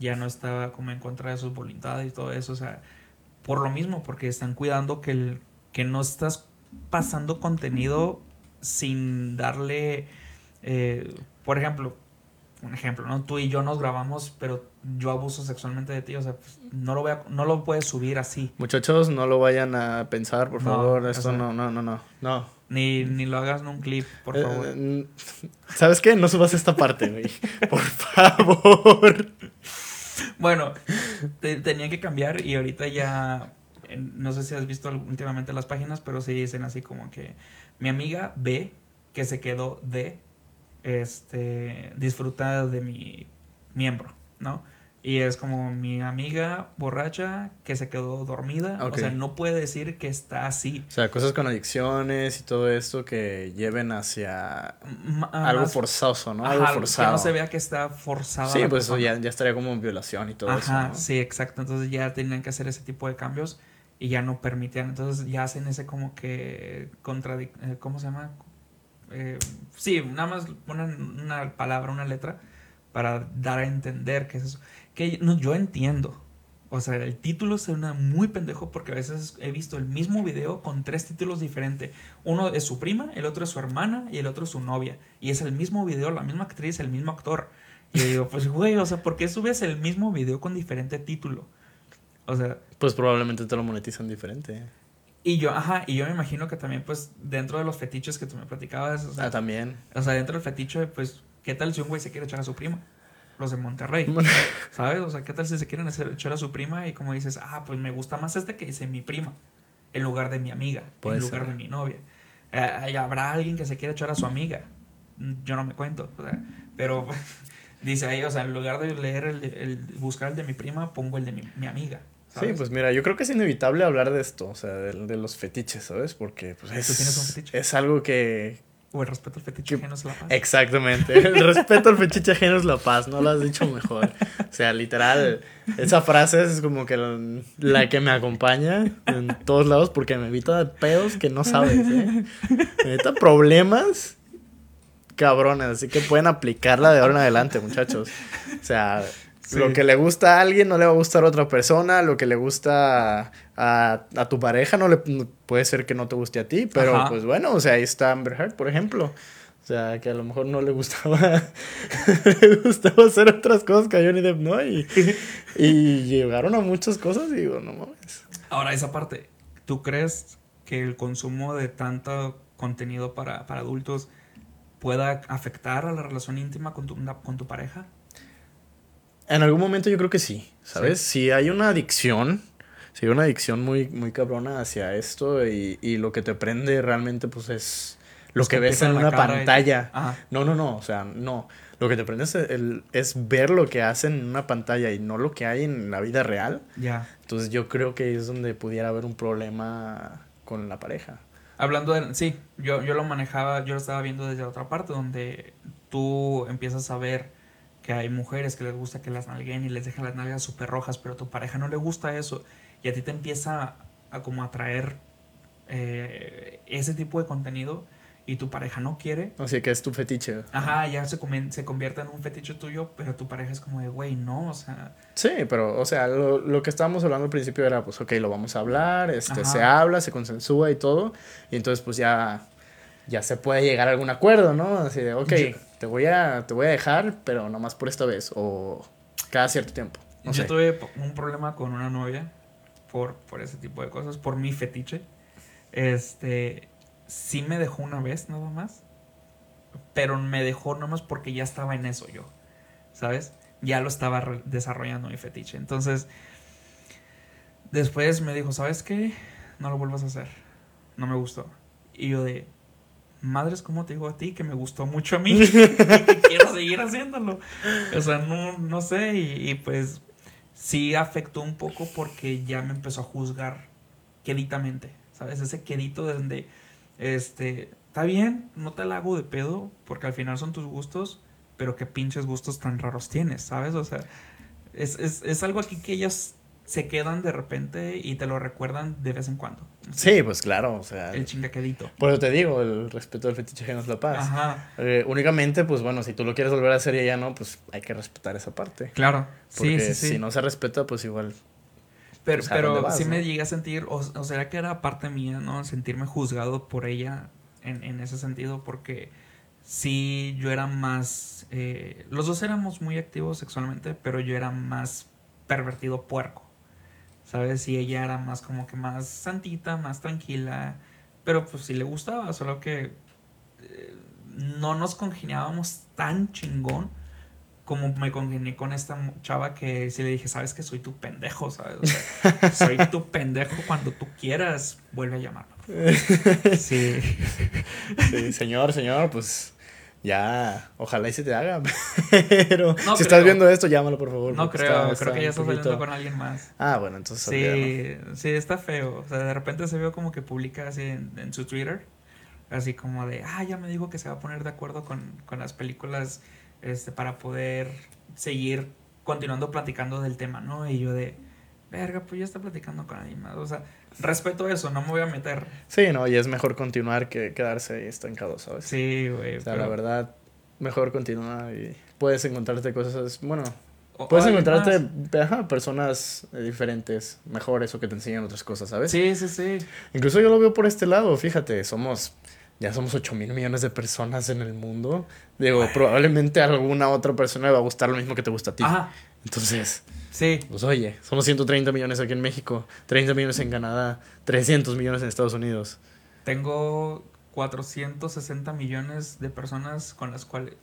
ya no estaba como en contra de sus voluntades y todo eso, o sea, por lo mismo, porque están cuidando que el que no estás pasando contenido sin darle eh, por ejemplo, un ejemplo, ¿no? Tú y yo nos grabamos, pero yo abuso sexualmente de ti, o sea, pues, no lo voy a, no lo puedes subir así. Muchachos, no lo vayan a pensar, por favor, esto no, no, no, no, no. Ni, ni lo hagas en un clip, por eh, favor. ¿Sabes qué? No subas esta parte, güey. Por favor. Bueno, tenía que cambiar y ahorita ya, no sé si has visto últimamente las páginas, pero sí dicen así como que mi amiga B, que se quedó de este, disfruta de mi miembro, ¿no? Y es como mi amiga borracha que se quedó dormida. O sea, no puede decir que está así. O sea, cosas con adicciones y todo esto que lleven hacia algo forzoso, ¿no? algo forzado. Que no se vea que está forzado. Sí, pues eso ya, ya, estaría como violación y todo eso. Ajá, sí, exacto. Entonces ya tenían que hacer ese tipo de cambios y ya no permitían. Entonces ya hacen ese como que contradic... Eh, ¿Cómo se llama? Eh, sí, nada más una palabra, una letra para dar a entender qué es eso. Que no, yo entiendo. O sea, el título suena muy pendejo porque a veces he visto el mismo video con tres títulos diferentes. Uno es su prima, el otro es su hermana y el otro es su novia. Y es el mismo video, la misma actriz, el mismo actor. Y yo digo, pues güey, o sea, ¿por qué subes el mismo video con diferente título? O sea... Pues probablemente te lo monetizan diferente. Y yo, ajá, y yo me imagino que también, pues, dentro de los fetiches que tú me platicabas. O sea, ah, también. O sea, dentro del fetiche, pues, ¿qué tal si un güey se quiere echar a su prima? Los de Monterrey. ¿Sabes? O sea, ¿qué tal si se quieren echar a su prima y como dices, ah, pues me gusta más este que dice mi prima, en lugar de mi amiga, en lugar de mi novia? Eh, habrá alguien que se quiera echar a su amiga. Yo no me cuento. O sea, pero dice ahí, o sea, en lugar de leer el, el, buscar el de mi prima, pongo el de mi, mi amiga. Sí, pues mira, yo creo que es inevitable hablar de esto, o sea, de, los fetiches, ¿sabes? Porque pues es, tienes un fetiche? es algo que... O el respeto al fetiche ajeno es la paz. Exactamente, el respeto al fetiche ajeno es la paz, no lo has dicho mejor. O sea, literal, esa frase es como que la, que me acompaña en todos lados porque me evita pedos que no sabes, ¿eh? Me evita problemas cabrones, así que pueden aplicarla de ahora en adelante, muchachos. O sea, lo que le gusta a alguien no le va a gustar a otra persona, lo que le gusta a, a tu pareja no le puede ser que no te guste a ti, pero pues bueno, o sea, ahí está Amber Heard, por ejemplo. O sea, que a lo mejor no le gustaba, le gustaba hacer otras cosas que a Johnny Depp no, y, y llegaron a muchas cosas y digo, no mames. Ahora, esa parte, ¿tú crees que el consumo de tanto contenido para, para adultos pueda afectar a la relación íntima con tu, con tu pareja? En algún momento yo creo que sí, ¿sabes? Si hay una adicción, si hay una adicción muy, muy cabrona hacia esto y, y lo que te prende realmente pues es lo que, ves en una pantalla. No, no, no, o sea, no. Lo que te prende es, el, es ver lo que hacen en una pantalla y no lo que hay en la vida real. Ya. Entonces yo creo que es donde pudiera haber un problema con la pareja. Hablando de... Sí, yo, yo lo manejaba, yo lo estaba viendo desde otra parte, donde tú empiezas a ver que hay mujeres que les gusta que las nalguen y les dejan las nalgas súper rojas, pero a tu pareja no le gusta eso y a ti te empieza a como atraer eh, ese tipo de contenido, y tu pareja no quiere. Así que es tu fetiche. Ajá, ya se, se convierte en un fetiche tuyo, pero tu pareja es como de, güey, no, o sea. Sí, pero, o sea, lo, lo, que estábamos hablando al principio era, pues, ok, lo vamos a hablar, este, se habla, se consensúa y todo, y entonces, pues, ya, ya se puede llegar a algún acuerdo, ¿no? Así de, ok, te, voy a, te voy a dejar, pero nomás por esta vez, o cada cierto tiempo. Yo tuve un problema con una novia por, por ese tipo de cosas, por mi fetiche. Este, sí me dejó una vez nada más, pero me dejó nada más porque ya estaba en eso yo, ¿sabes? Ya lo estaba desarrollando mi fetiche. Entonces, después me dijo, ¿sabes qué? No lo vuelvas a hacer. No me gustó. Y yo de, madres, ¿cómo te digo a ti? Que me gustó mucho a mí. y que quiero seguir haciéndolo. O sea, no, no sé. Y, y, pues sí afectó un poco porque ya me empezó a juzgar queditamente. ¿Sabes? Ese quedito de donde este, está bien, no te la hago de pedo, porque al final son tus gustos, pero qué pinches gustos tan raros tienes, ¿sabes? O sea, es, es, es algo aquí que ellas se quedan de repente y te lo recuerdan de vez en cuando. Sí, pues claro, o sea. El chingaquedito. Por eso te digo, el respeto del fetiche no es la paz. Ajá. Eh, únicamente, pues bueno, si tú lo quieres volver a hacer y ya no, pues hay que respetar esa parte. Claro. Porque sí, sí, sí. si no se respeta, pues igual pero, pero sí me llegué a sentir, o, o, será que era parte mía, ¿no? Sentirme juzgado por ella en, en ese sentido, porque sí yo era más... Eh, los dos éramos muy activos sexualmente, pero yo era más pervertido puerco, ¿sabes? Y ella era más como que más santita, más tranquila, pero pues sí le gustaba, solo que eh, no nos congeniábamos tan chingón como me congenié con esta chava que sí le dije, sabes que soy tu pendejo, ¿sabes? soy tu pendejo cuando tú quieras, vuelve a llamarme. Sí. Sí, señor, señor, pues ya, ojalá y se te haga. Pero si estás viendo esto, llámalo, por favor. No creo, creo que ya estás saliendo con alguien más. Ah, bueno, entonces. Sí, sí, está feo. O sea, de repente se vio como que publica así en, en, su Twitter, así como de, ah, ya me dijo que se va a poner de acuerdo con, con las películas este, para poder seguir continuando platicando del tema, ¿no? Y yo de, verga, pues ya está platicando con alguien más. O sea, respeto eso, no me voy a meter. Sí, no, y es mejor continuar que quedarse ahí estancado, ¿sabes? Sí, güey. O sea, la verdad, mejor continuar y puedes encontrarte cosas, bueno, puedes encontrarte personas diferentes, mejores o que te enseñan otras cosas, ¿sabes? Sí, sí, sí. Incluso yo lo veo por este lado, fíjate, somos ya somos 8 mil millones de personas en el mundo. Digo, probablemente a alguna otra persona le va a gustar lo mismo que te gusta a ti. Ajá. Entonces, sí. pues oye, somos 130 millones aquí en México, 30 millones en Canadá, 300 millones en Estados Unidos. Tengo 460 millones de personas con las cuales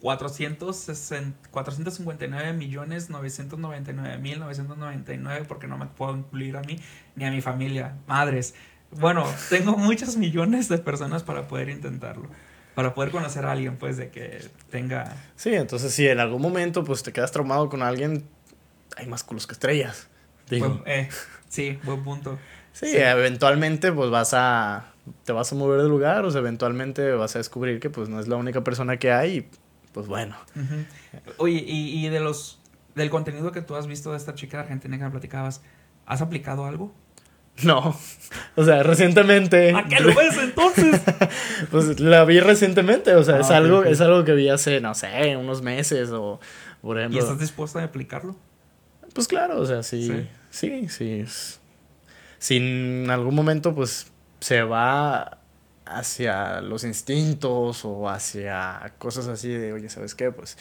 460, 459 millones 999 mil 999 porque no me puedo incluir a mí ni a mi familia, madres. Bueno, tengo muchos millones de personas para poder intentarlo. Para poder conocer a alguien, pues, de que tenga... Sí, entonces si en algún momento, pues, te quedas traumado con alguien, hay más culos que estrellas. Digo. eh, sí, buen punto. Sí, eventualmente, pues, vas a... Te vas a mover de lugar, o sea, eventualmente vas a descubrir que, pues, no es la única persona que hay y, pues, bueno. Oye, y, y de los... Del contenido que tú has visto de esta chica argentina que me platicabas, ¿has aplicado algo? No. O sea, recientemente. ¿A qué lo ves entonces? pues la vi recientemente. O sea, es ah, algo, es algo que vi hace, no sé, unos meses. O por ejemplo. ¿Y estás dispuesta a aplicarlo? Pues claro, o sea, sí. Sí, sí. Si en algún momento, pues, se va hacia los instintos o hacia cosas así de, oye, ¿sabes qué? Pues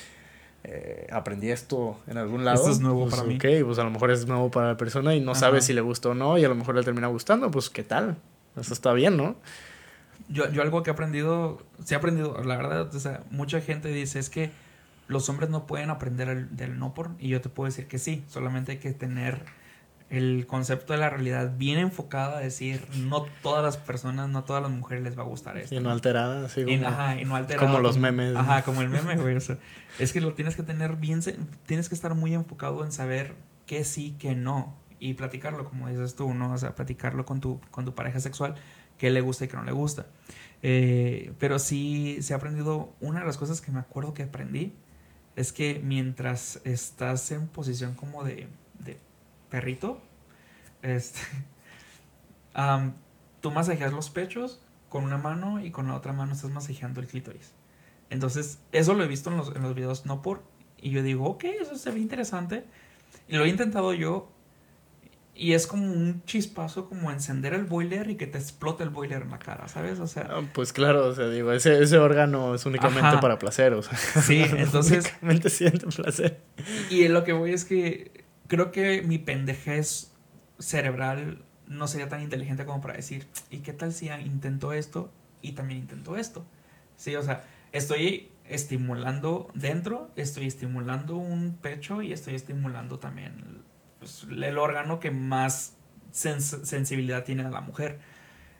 eh, aprendí esto en algún lado. Esto es nuevo pues, para mí. Ok, pues a lo mejor es nuevo para la persona y no sabe si le gustó o no y a lo mejor le termina gustando, pues qué tal. Eso está bien, ¿no? Yo, yo algo que he aprendido, sí he aprendido, la verdad, o sea, mucha gente dice es que los hombres no pueden aprender del no por y yo te puedo decir que sí, solamente hay que tener el concepto de la realidad bien enfocada a decir no todas las personas, no todas las mujeres les va a gustar esto. Y no alterada, así como, ajá, y no alterada, como los memes. Ajá, como el meme, güey. O sea, es que lo tienes que tener bien, tienes que estar muy enfocado en saber qué sí, qué no. Y platicarlo, como dices tú, ¿no? O sea, platicarlo con tu, con tu pareja sexual, qué le gusta y qué no le gusta. Eh, pero sí se ha aprendido, una de las cosas que me acuerdo que aprendí es que mientras estás en posición como de perrito, este, tú masajeas los pechos con una mano y con la otra mano estás masajeando el clítoris. Entonces, eso lo he visto en los, en los videos no por. Y yo digo, ok, eso se ve interesante. Y lo he intentado yo. Y es como un chispazo, como encender el boiler y que te explote el boiler en la cara, ¿sabes? O sea. Ah, pues claro, o sea, digo, ese, ese órgano es únicamente Ajá. para placer, o sea. Sí, entonces- únicamente siente placer. Y lo que voy es que creo que mi pendejez cerebral no sería tan inteligente como para decir, ¿y qué tal si intento esto y también intento esto? Sí, o sea, estoy estimulando dentro, estoy estimulando un pecho y estoy estimulando también pues, el órgano que más sens- sensibilidad tiene a la mujer.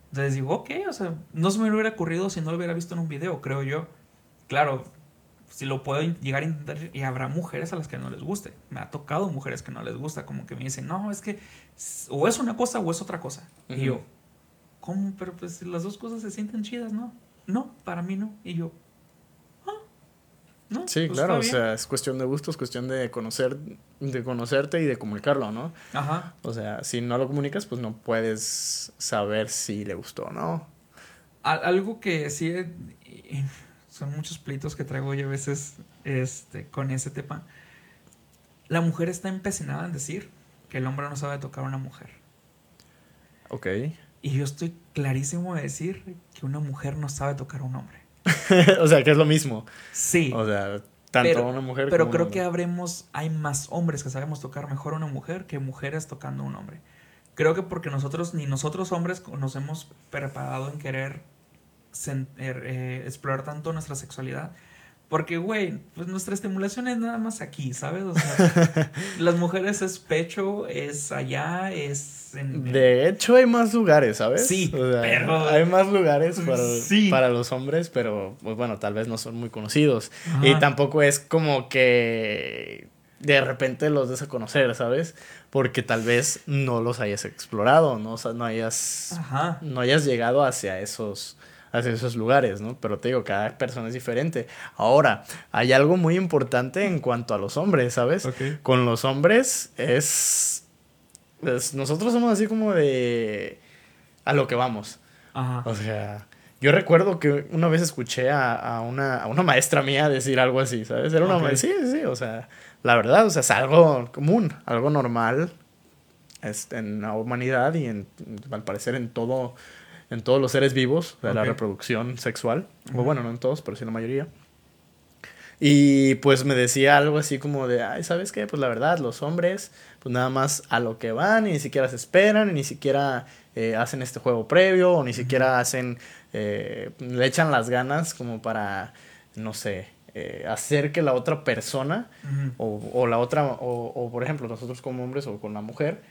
Entonces digo, ok, o sea, no se me hubiera ocurrido si no lo hubiera visto en un video, creo yo. Claro, si lo puedo llegar a intentar y habrá mujeres a las que no les guste. Me ha tocado mujeres que no les gusta, como que me dicen, no, es que o es una cosa o es otra cosa. Ujú. Y yo, ¿cómo? Pero pues las dos cosas se sienten chidas, ¿no? No, para mí no. Y yo, ah, no. Sí, pues, claro, o está bien". sea, es cuestión de gustos, cuestión de conocer, de conocerte y de comunicarlo, ¿no? Ajá. O sea, si no lo comunicas, pues no puedes saber si le gustó o no. Al- algo que sí son muchos pleitos que traigo yo a veces este, con ese tema. La mujer está empecinada en decir que el hombre no sabe tocar a una mujer. Ok. Y yo estoy clarísimo de decir que una mujer no sabe tocar a un hombre. o sea, que es lo mismo. Sí. O sea, tanto pero, una mujer pero como creo un que habremos, hay más hombres que sabemos tocar mejor a una mujer que mujeres tocando a un hombre. Creo que porque nosotros, ni nosotros hombres, nos hemos preparado en querer er, eh, explorar tanto nuestra sexualidad. Porque, güey, pues nuestra estimulación es nada más aquí, ¿sabes? O sea, las mujeres es pecho, es allá, es en... De hecho, hay más lugares, ¿sabes? Sí, O sea, pero- Hay más lugares para, Sí. para los hombres, pero pues bueno, tal vez no son muy conocidos. Ajá. Y tampoco es como que de repente los des a conocer, ¿sabes? Porque tal vez no los hayas explorado, ¿no? O sea, no hayas, Ajá. no hayas llegado hacia esos, hacia esos lugares, ¿no? Pero te digo, cada persona es diferente. Ahora, hay algo muy importante en cuanto a los hombres, ¿sabes? Con los hombres es, es- Nosotros somos así como de... A lo que vamos. Ajá. O sea... Yo recuerdo que una vez escuché a, a una, a una maestra mía decir algo así, ¿sabes? Era una Ok. maestra... Sí, sí, o sea... La verdad, o sea, es algo común, algo normal este, en la humanidad y en, al parecer en todo... En todos los seres vivos de la reproducción sexual. O bueno, no en todos, pero sí en la mayoría. Y pues me decía algo así como de, ay, ¿sabes qué? Pues la verdad, los hombres, pues nada más a lo que van y ni siquiera se esperan, y ni siquiera eh, hacen este juego previo, o ni siquiera hacen, eh, le echan las ganas como para, no sé, eh, hacer que la otra persona, o la otra, o, o por ejemplo nosotros como hombres o con la mujer,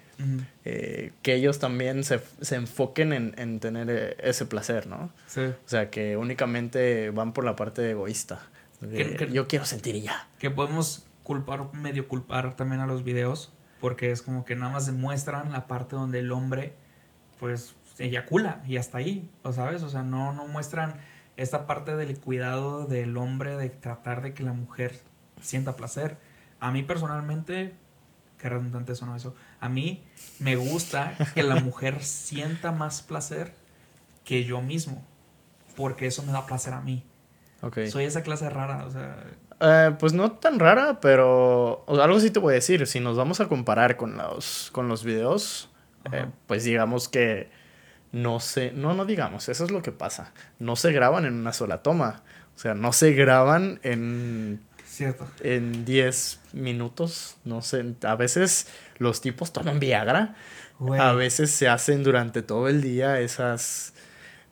Eh, que ellos también se, se enfoquen en, en tener eh, ese placer, ¿no? Sí. O sea, que únicamente van por la parte egoísta. de, Que- que- yo quiero sentir y ya. que podemos culpar, medio culpar también a los videos, porque es como que nada más demuestran la parte donde el hombre, pues, eyacula y hasta ahí, ¿o sabes? O sea, no, no muestran esta parte del cuidado del hombre, de tratar de que la mujer sienta placer. A mí personalmente, qué redundante sonó eso, a mí me gusta que la mujer sienta más placer que yo mismo, porque eso me da placer a mí. Soy esa clase rara, o sea, Eh, pues no tan rara, pero o sea, algo sí te voy a decir. Si nos vamos a comparar con los, con los videos, eh, pues digamos que no se... No, no digamos, eso es lo que pasa. No se graban en una sola toma. O sea, no se graban en cierto. en 10 minutos, no sé, a veces los tipos toman Viagra, a veces se hacen durante todo el día esas,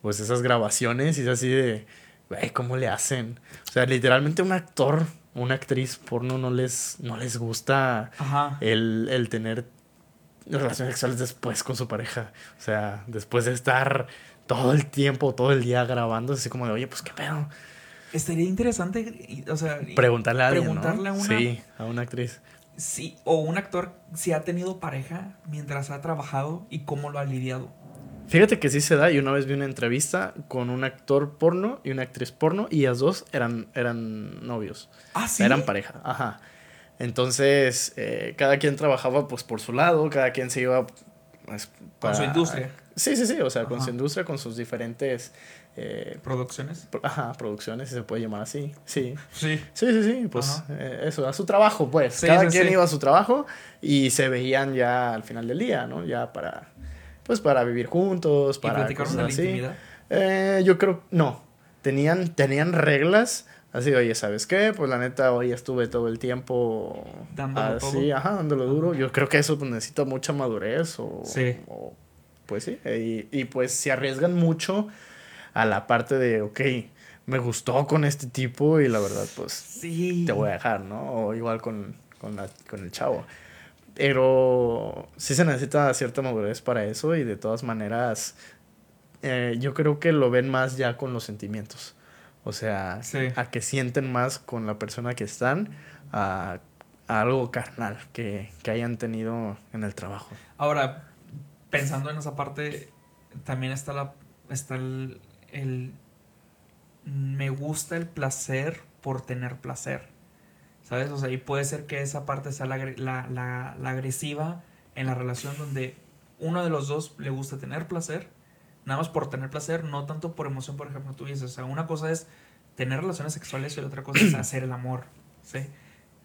pues esas grabaciones y es así de, güey, ¿cómo le hacen? O sea, literalmente un actor, una actriz porno no les, no les gusta Ajá. el, el tener relaciones sexuales después con su pareja, o sea, después de estar todo el tiempo, todo el día grabando, así como de, oye, pues qué pedo. Estaría interesante, o sea, Preguntarle a alguien, ¿no? Preguntarle a una- Sí, a una actriz. Si, o un actor si ha tenido pareja mientras ha trabajado y cómo lo ha lidiado. Fíjate que sí se da. Y una vez vi una entrevista con un actor porno y una actriz porno. Y las dos eran, eran novios. Ah, sí. Eran pareja. Ajá. Entonces, eh, cada quien trabajaba pues por su lado. Cada quien se iba... pues, Con su industria. Sí, sí, sí, o sea, con su industria, con sus diferentes... eh, ¿Producciones? pro- ajá, producciones, si se puede llamar así. Sí, Sí. sí, sí, sí, pues eh, eso, a su trabajo, pues. Sí, Cada sí, quien iba a su trabajo y se veían ya al final del día, ¿no? Ya para, pues para vivir juntos, ¿Y para platicaron de la así. intimidad? Eh, yo creo, no. Tenían, tenían reglas. Así, oye, ¿sabes qué? Pues la neta, hoy estuve todo el tiempo Dándolo así, todo. ajá, dándolo duro. Yo creo que eso pues, necesita mucha madurez o, Sí. o, pues sí. Y, y pues se arriesgan mucho a la parte de, ok, me gustó con este tipo y la verdad, pues Sí. te voy a dejar, ¿no? O igual con, con, la- con el chavo. Pero sí se necesita cierta madurez para eso y de todas maneras eh, yo creo que lo ven más ya con los sentimientos. O sea, Sí. a que sienten más con la persona que están a, a algo carnal que, que hayan tenido en el trabajo. Ahora, pensando en esa parte, también está la está el, el- me gusta el placer por tener placer. ¿Sabes? O sea, y puede ser que esa parte sea la, la, la- la agresiva en la relación donde uno de los dos le gusta tener placer, nada más por tener placer, no tanto por emoción, por ejemplo, tú dices, o sea, una cosa es tener relaciones sexuales y la otra cosa es hacer el amor, ¿sí?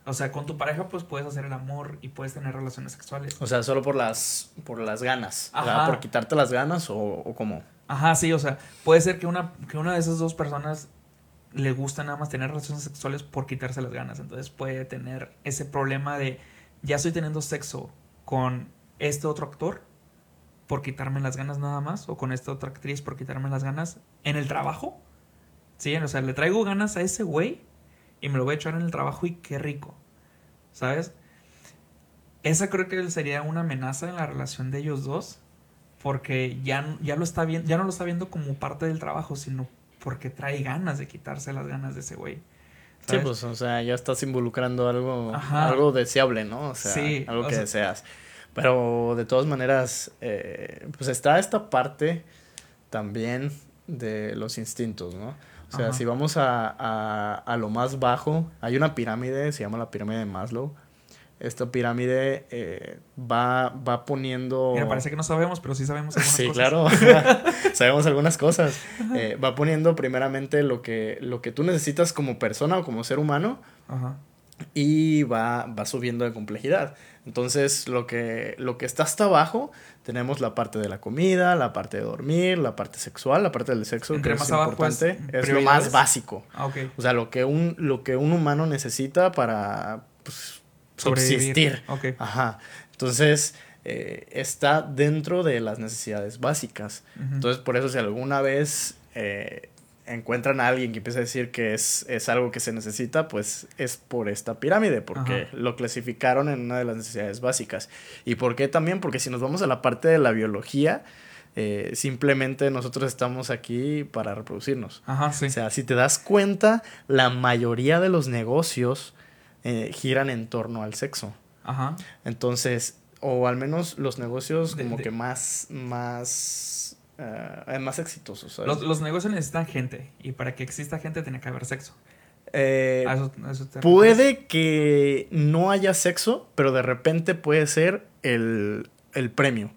O sea, con tu pareja pues puedes hacer el amor y puedes tener relaciones sexuales. O sea, solo por las, por las ganas. Ajá. por quitarte las ganas o, o cómo. Ajá, sí, o sea, puede ser que una, que una de esas dos personas le gusta nada más tener relaciones sexuales por quitarse las ganas. Entonces puede tener ese problema de ya estoy teniendo sexo con este otro actor por quitarme las ganas nada más, o con esta otra actriz por quitarme las ganas en el trabajo. Sí, o sea, le traigo ganas a ese güey y me lo voy a echar en el trabajo y qué rico. ¿Sabes? Esa creo que sería una amenaza en la relación de ellos dos porque ya, ya lo está viendo, ya no lo está viendo como parte del trabajo, sino porque trae ganas de quitarse las ganas de ese güey. Sí, pues, o sea, ya estás involucrando algo, Ajá. algo deseable, ¿no? O sea, Sí, algo o que sea- deseas. Pero de todas maneras, eh, pues está esta parte también de los instintos, ¿no? O sea, Ajá. si vamos a, a, a lo más bajo, hay una pirámide, se llama la pirámide de Maslow. Esta pirámide eh, va, va poniendo... Mira, parece que no sabemos, pero sí sabemos algunas Sí, cosas. claro. Sabemos algunas cosas. Eh, va poniendo primeramente lo que, lo que tú necesitas como persona o como ser humano Ajá. y va, va subiendo de complejidad. Entonces, lo que, lo que está hasta abajo, tenemos la parte de la comida, la parte de dormir, la parte sexual, la parte del sexo, Entre que más es abajo es importante, es, lo más básico. Ah, ok. O sea, lo que un, lo que un humano necesita para pues, subsistir. Ok. Ajá. Entonces, eh, está dentro de las necesidades básicas. Entonces, por eso si alguna vez eh, encuentran a alguien que empieza a decir que es, es algo que se necesita, pues es por esta pirámide, porque Ajá. lo clasificaron en una de las necesidades básicas. ¿Y por qué también? Porque si nos vamos a la parte de la biología, eh, simplemente nosotros estamos aquí para reproducirnos. Ajá, sí. O sea, si te das cuenta, la mayoría de los negocios eh, giran en torno al sexo. Ajá. Entonces, o al menos los negocios como de- que más, más, eh, más exitosos. ¿sabes? Los, los negocios necesitan gente. Y para que exista gente tiene que haber sexo. Eh, A eso- a eso te refieres. puede que no haya sexo, pero de repente puede ser el, el premio.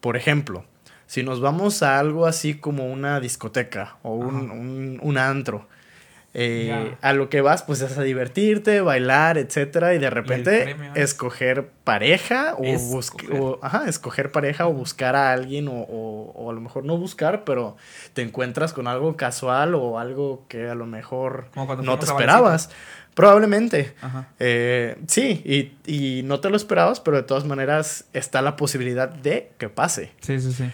Por ejemplo, si nos vamos a algo así como una discoteca o un, un, un antro, eh, a lo que vas pues es a divertirte, bailar, etcétera, y de repente escoger pareja o, Escoger. buscar o ajá, escoger pareja o buscar a alguien o, o- o a lo mejor no buscar, pero te encuentras con algo casual o algo que a lo mejor no te esperabas. Probablemente. Ajá. Eh, sí, y, y no te lo esperabas, pero de todas maneras está la posibilidad de que pase. Sí, sí, sí.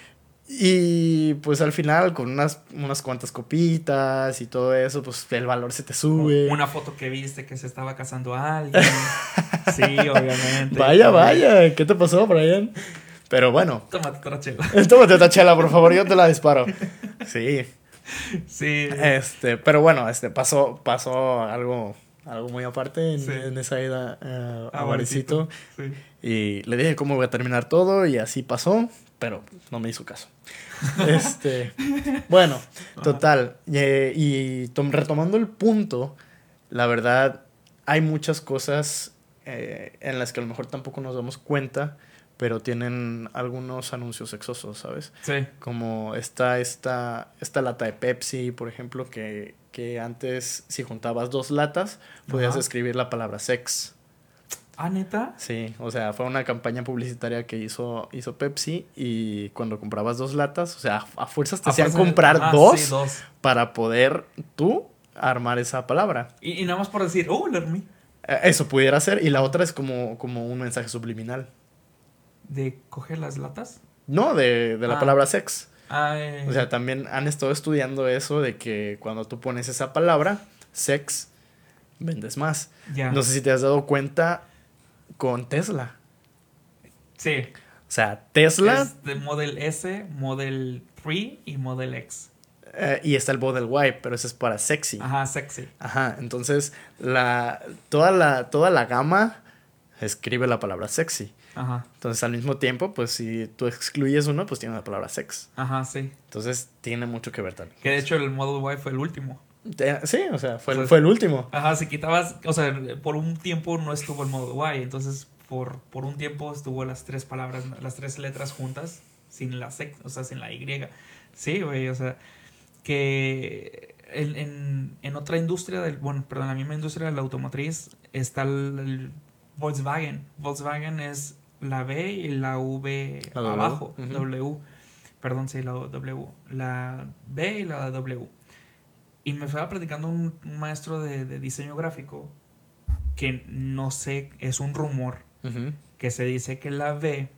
Y pues al final, con unas, unas cuantas copitas y todo eso, pues el valor se te sube. Una foto que viste que se estaba casando alguien. sí, obviamente. Vaya, vaya, ¿qué te pasó, Brian? Pero bueno, Tómate otra chela. tómate esta chela, por favor, yo te la disparo. Sí, Sí. este, pero bueno, este, pasó, pasó algo, algo muy aparte en, Sí. en esa ida eh, a Ah, Barecito. Sí. Y le dije cómo voy a terminar todo y así pasó, pero no me hizo caso. Este, bueno, total. eh, y tom- retomando el punto, la verdad, hay muchas cosas eh, en las que a lo mejor tampoco nos damos cuenta, pero tienen algunos anuncios sexosos, ¿sabes? Sí. Como está esta, esta lata de Pepsi, por ejemplo, que, que antes si juntabas dos latas podías Ajá. escribir la palabra sex. Ah, neta. Sí, o sea, fue una campaña publicitaria que hizo, hizo Pepsi y cuando comprabas dos latas, o sea, a fuerzas te A hacían fuerza de- comprar ah, dos, sí, dos. para poder tú armar esa palabra. Y, y nada más por decir, oh, la armé. Eh, Eso pudiera ser y la otra es como, como un mensaje subliminal. De coger las latas. No, de, de la Ah. palabra sex. Ay. O sea, también han estado estudiando eso de que cuando tú pones esa palabra, sex, vendes más. ya. No sé si te has dado cuenta con Tesla. Sí. O sea, Tesla Es de Model S, Model 3 y Model X. eh, y está el Model Y, pero ese es para sexy. Ajá, sexy. Ajá, entonces la, toda, la, toda la gama escribe la palabra sexy. Ajá. Entonces al mismo tiempo, pues si tú excluyes uno, pues tiene la palabra sex. Ajá, sí. Entonces tiene mucho que ver también. Que de hecho el Model Y fue el último. Sí, o sea, fue, O sea, fue el último. Ajá, si quitabas, o sea, por un tiempo no estuvo el Model Y, entonces por, por un tiempo estuvo las tres palabras, las tres letras juntas, sin la sex, o sea, sin la Y. Sí, güey, o sea, que en, en, en otra industria, del, bueno, perdón, la misma industria de la automotriz está el, el Volkswagen. Volkswagen es la B y la V La W, abajo, ujú. W. Perdón, sí, la W. La B y la W. Y me estaba platicando un, un maestro de, de diseño gráfico que no sé, es un rumor, que se dice que la B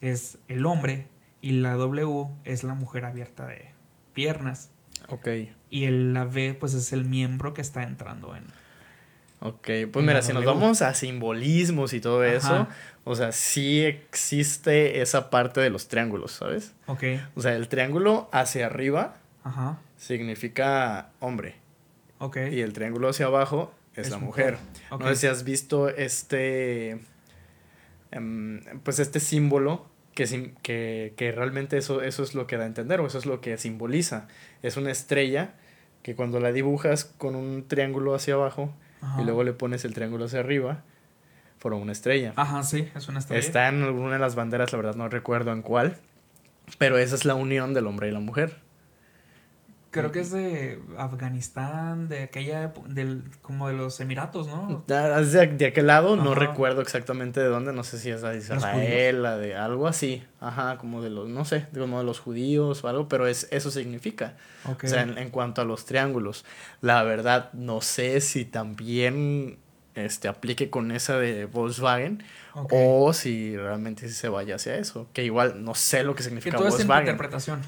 es el hombre y la W es la mujer abierta de piernas. Ok, Y el, la V pues es el miembro que está entrando en... ok. Pues mira, si nos vamos a simbolismos y todo eso, o sea, sí existe esa parte de los triángulos, ¿sabes? Ok, O sea, el triángulo hacia arriba ajá, significa hombre ok. y el triángulo hacia abajo es, Es la mujer. No sé si has visto este, em, pues este símbolo que, que, que realmente eso, eso es lo que da a entender o eso es lo que simboliza. Es una estrella que cuando la dibujas con un triángulo hacia abajo Ajá. y luego le pones el triángulo hacia arriba, forma una estrella. Ajá, sí, es una estrella. Está en alguna de las banderas, la verdad no recuerdo en cuál, pero esa es la unión del hombre y la mujer. Creo que es de Afganistán, de aquella, épo- del, como de los Emiratos, ¿no? Ah, es De, de aquel lado, no Ajá. recuerdo exactamente de dónde, no sé si es de Israel, la de algo así, ajá, como de los, no sé, como de los judíos o algo, pero es, eso significa. Ok. O sea, en, en cuanto a los triángulos, la verdad no sé si también este, aplique con esa de Volkswagen ok. o si realmente se vaya hacia eso, que igual no sé lo que que significa todo es en tu Volkswagen. interpretación.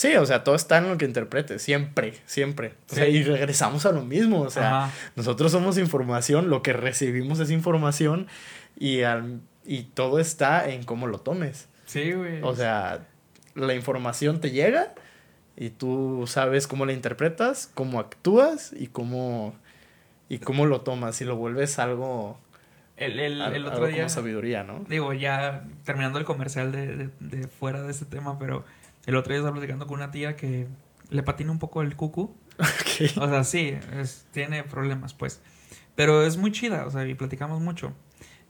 Sí, o sea, todo está en lo que interpretes, siempre, siempre. O sea, Sí. y regresamos a lo mismo, o sea, Ajá. nosotros somos información, lo que recibimos es información y, al- y todo está en cómo lo tomes. Sí, güey. O sea, la información te llega y tú sabes cómo la interpretas, cómo actúas y cómo, y cómo lo tomas y lo vuelves algo, el, el, el algo otro día, como sabiduría, ¿no? digo, ya terminando el comercial de, de, de fuera de este tema, pero el otro día estaba platicando con una tía que le patina un poco el cucu. Ok. O sea, sí, es- tiene problemas, pues. Pero es muy chida, o sea, y platicamos mucho.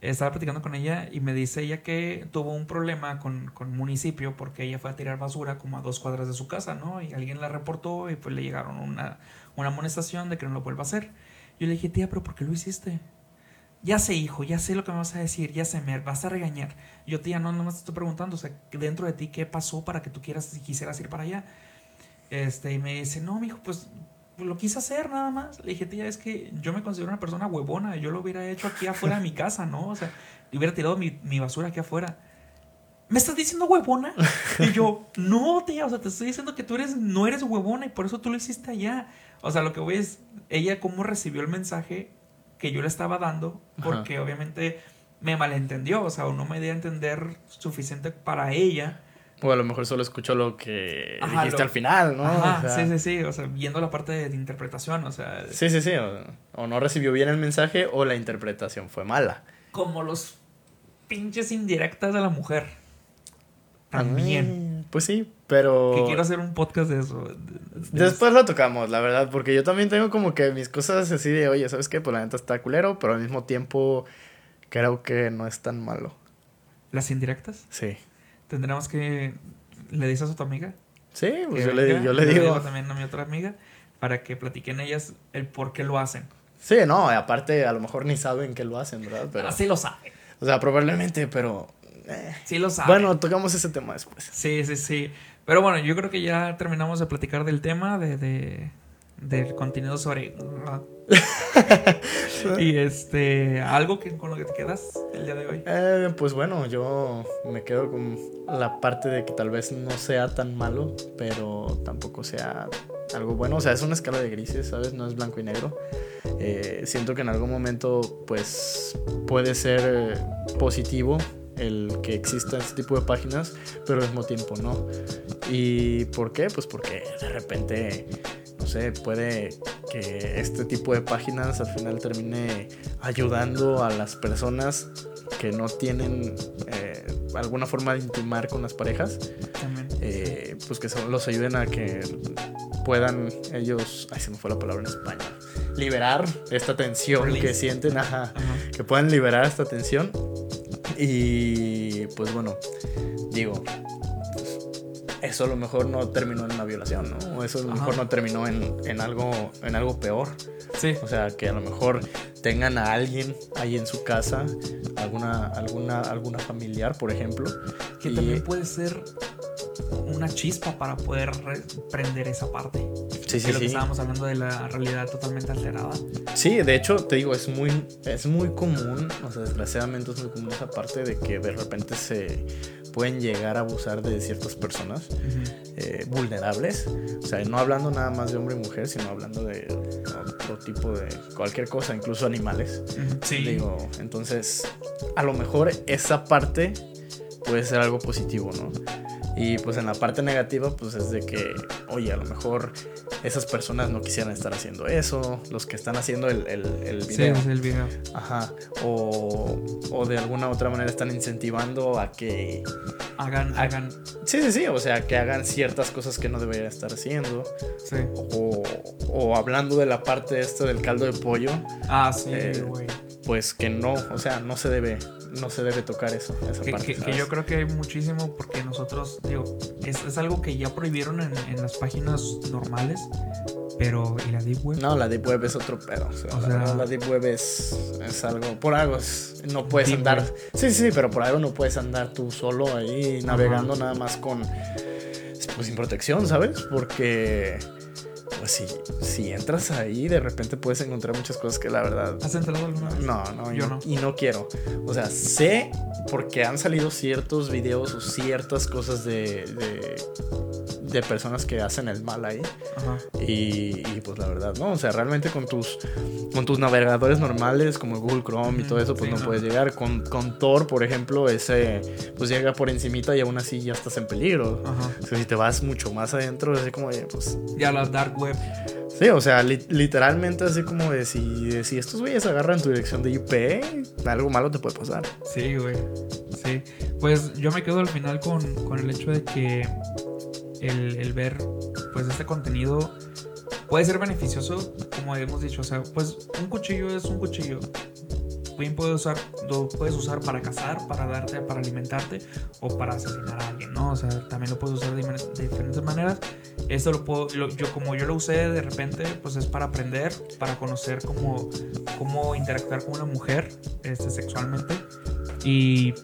Estaba platicando con ella y me dice ella que tuvo un problema con, con municipio porque ella fue a tirar basura como a dos cuadras de su casa, ¿no? Y alguien la reportó y pues le llegaron una, una amonestación de que no lo vuelva a hacer. Yo le dije, tía, pero ¿por qué lo hiciste? Ya sé, hijo, ya sé lo que me vas a decir, ya sé, me vas a regañar. Yo, tía, no, nomás te estoy preguntando, o sea, dentro de ti, ¿qué pasó para que tú quieras, quisieras ir para allá? Este, y me dice, no, mijo, pues lo quise hacer nada más. Le dije, tía, es que yo me considero una persona huevona. Yo lo hubiera hecho aquí afuera de mi casa, ¿no? O sea, y hubiera tirado mi, mi basura aquí afuera. ¿Me estás diciendo huevona? Y yo, no, tía, o sea, te estoy diciendo que tú eres, no eres huevona y por eso tú lo hiciste allá. O sea, lo que voy es, ella cómo recibió el mensaje que yo le estaba dando, porque obviamente me malentendió, o sea, o no me dio a entender suficiente para ella. O a lo mejor solo escuchó lo que Ajá, dijiste lo- al final, ¿no? Ajá, O sea, sí, sí, sí, o sea, viendo la parte de, de interpretación, o sea, Sí, sí, sí. O, o no recibió bien el mensaje o la interpretación fue mala. como los pinches indirectas de la mujer. También. Pues sí, pero... Que quiero hacer un podcast de eso. de- de- Después lo tocamos, la verdad, porque yo también tengo como que mis cosas así de, oye, ¿sabes qué? Pues la neta está culero, pero al mismo tiempo creo que no es tan malo. las indirectas. Sí. Tendremos que. ¿Le dices a tu amiga? Sí, pues yo le, venga, yo le digo. también a mi otra amiga para que platiquen ellas el por qué lo hacen. Sí, no, aparte a lo mejor ni saben que lo hacen, ¿verdad? Pero, Así lo saben. o sea, probablemente, pero... eh. Sí lo saben. Bueno, tocamos ese tema después. Sí, sí, sí. Pero bueno, yo creo que ya terminamos de platicar del tema, de, de- del contenido sobre... y este, algo que con lo que te quedas el día de hoy. Eh, pues bueno, yo me quedo con la parte de que tal vez no sea tan malo, pero tampoco sea algo bueno. O sea, es una escala de grises, ¿sabes? No es blanco y negro. Eh, siento que en algún momento, pues, puede ser positivo el que exista este tipo de páginas, pero al mismo tiempo no. ¿Y por qué? Pues porque de repente, no sé, puede que este tipo de páginas al final termine ayudando a las personas que no tienen eh, alguna forma de intimar con las parejas, eh, pues que son- los ayuden a que puedan ellos, ay se me fue la palabra en español, liberar esta tensión Release. que sienten, ajá, Ajá. que puedan liberar esta tensión. Y pues bueno, digo, eso a lo mejor no terminó en una violación, ¿no? O eso a lo Ajá. mejor no terminó en, en algo, en algo peor. Sí, O sea, que a lo mejor tengan a alguien ahí en su casa, alguna, alguna, alguna familiar, por ejemplo. que y- también puede ser una chispa para poder re- prender esa parte. Sí, de sí, lo que sí. estábamos hablando de la realidad totalmente alterada. Sí, de hecho, te digo, es muy, es muy común, o sea, desgraciadamente es muy común esa parte de que de repente se pueden llegar a abusar de ciertas personas Ujú. eh, vulnerables. O sea, no hablando nada más de hombre y mujer, sino hablando de otro tipo de cualquier cosa, incluso animales. Sí. Digo, entonces, a lo mejor esa parte puede ser algo positivo, ¿no? Y pues en la parte negativa, pues es de que, oye, a lo mejor esas personas no quisieran estar haciendo eso, los que están haciendo el, el, el Sí, video. es el video. Ajá. O, o de alguna otra manera están incentivando a que... Hagan, hagan. Sí, sí, sí, o sea, que hagan ciertas cosas que no deberían estar haciendo. Sí. O, o hablando de la parte esta del caldo de pollo, Ah, sí, Eh, pues que no, o sea, no se debe, no se debe tocar eso, esa Que, parte. que- que yo creo que hay muchísimo porque nosotros, digo, es, es algo que ya prohibieron en, en las páginas normales, pero ¿y la Deep Web? No, la Deep Web es otro pedo. O sea, O la, sea- verdad, la Deep Web es, es algo. Por algo es- no puedes Deep andar. Web. Sí, sí, pero por algo no puedes andar tú solo ahí navegando nada más con. Pues sin protección, ¿sabes? Porque. Pues si, si entras ahí, de repente puedes encontrar muchas cosas que la verdad. ¿Has entrado alguna vez? No, no, Yo no, no. y no quiero. O sea, sé porque han salido ciertos videos o ciertas cosas de, de, de personas que hacen el mal ahí. Ajá. Y, y, pues la verdad, ¿no? O sea, realmente con tus, con tus navegadores normales como Google Chrome y todo eso, pues Sí, no, no. puedes llegar. Con, con Tor, por ejemplo, ese pues llega por encimita y aún así ya estás en peligro. Ajá. O sea, si te vas mucho más adentro, así como pues... Ya la Dark Web. Sí, o sea, li- literalmente así como de si, de si estos güeyes agarran tu dirección de IP, algo malo te puede pasar. Sí, güey. Sí. Pues yo me quedo al final con, con el hecho de que el, el ver pues este contenido puede ser beneficioso, como hemos dicho. O sea, pues un cuchillo es un cuchillo. Bien puedes usar, lo puedes usar para cazar, para darte, para alimentarte o para asesinar a alguien, ¿no? O sea, también lo puedes usar de, difer- de diferentes maneras. Esto lo puedo, yo como yo lo usé de repente, pues es para aprender, para conocer cómo, cómo interactuar con una mujer este, sexualmente. Y,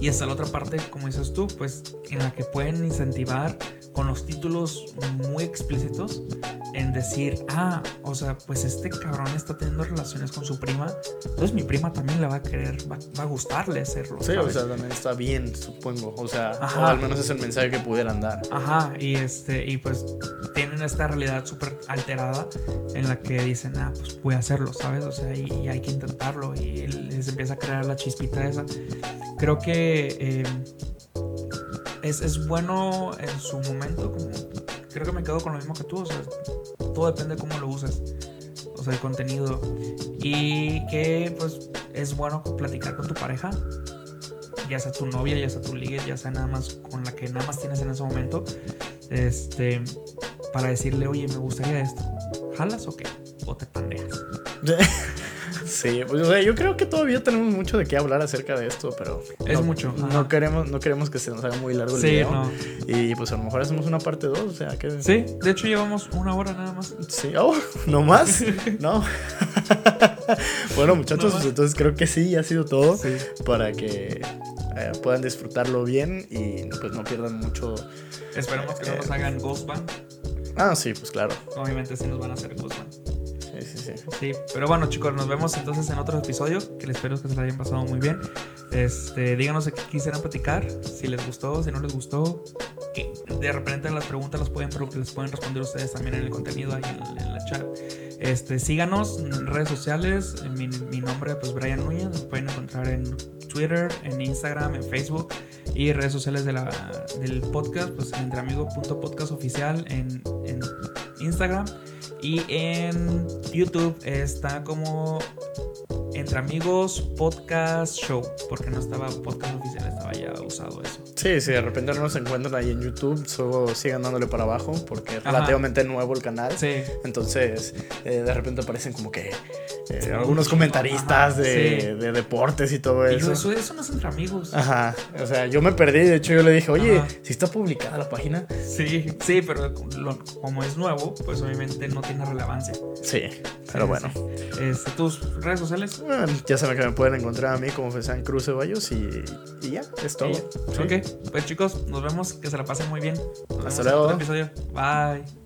y hasta la otra parte, como dices tú, pues en la que pueden incentivar con los títulos muy explícitos en decir, ah, o sea, pues este cabrón está teniendo relaciones con su prima, entonces mi prima también le va a querer, va, va a gustarle hacerlo. Sí, o ¿sabes? sea, también está bien, supongo. O sea, Ajá. o al menos es el mensaje que pudieran dar. Ajá, y este, y pues tienen esta realidad súper alterada en la que dicen, ah, pues voy a hacerlo, ¿sabes? O sea, y, y hay que intentarlo, y les empieza a crear la chispita esa. Creo que eh, es, es bueno en su momento, como, creo que me quedo con lo mismo que tú, o sea, todo depende de cómo lo uses, o sea, el contenido, y que pues es bueno platicar con tu pareja, ya sea tu novia, ya sea tu ligue, ya sea nada más con la que nada más tienes en ese momento, este, para decirle, oye, me gustaría esto, ¿jalas o qué? O te pandeas. Sí, pues o sea, yo creo que todavía tenemos mucho de qué hablar acerca de esto, pero Es no, mucho, ajá. No queremos, no queremos que se nos haga muy largo el Sí, video. no. Y pues a lo mejor hacemos una parte 2, o sea, que Sí, de hecho llevamos una hora nada más. Sí, oh, no más. no. bueno, muchachos, No pues entonces creo que sí, ha sido todo Sí. para que eh, puedan disfrutarlo bien y pues no pierdan mucho. Esperemos que no nos hagan Ghostband. Ah, sí, pues claro. Obviamente sí nos van a hacer Ghostband. Sí, pero bueno chicos, nos vemos entonces en otro episodio, que les espero que se la hayan pasado muy bien. Este, díganos qué quisieran platicar, si les gustó, si no les gustó. Que de repente las preguntas las pueden, las pueden responder ustedes también en el contenido ahí en, en la chat. Este, síganos en redes sociales, mi, nombre pues Brian Núñez, nos pueden encontrar en Twitter, en Instagram, en Facebook y redes sociales del podcast, pues entreamigo.podcast oficial en Instagram y en YouTube está como Entre Amigos Podcast Show, porque no estaba podcast oficial, estaba ya usado eso. Sí, si de repente no nos encuentran ahí en YouTube, solo sigan dándole para abajo porque es Ajá. relativamente nuevo el canal. Sí, Entonces, eh, de repente aparecen como que eh, Sí, algunos un comentaristas de, sí. de deportes y todo y eso. yo, eso, eso no es Entre Amigos. Ajá, o sea, yo me perdí, de hecho yo le dije, oye, si está publicada la página. Sí, sí, pero lo- como es nuevo, pues obviamente no tiene relevancia. Sí, pero Sí, bueno. sí. Este, ¿Tus redes sociales? Bueno, Ya saben que me pueden encontrar a mí como Fesan Cruz Ceballos y, y ya, es todo. Sí. Ok, pues chicos, nos vemos, que se la pasen muy bien. Nos Hasta vemos en otro luego. episodio. Bye.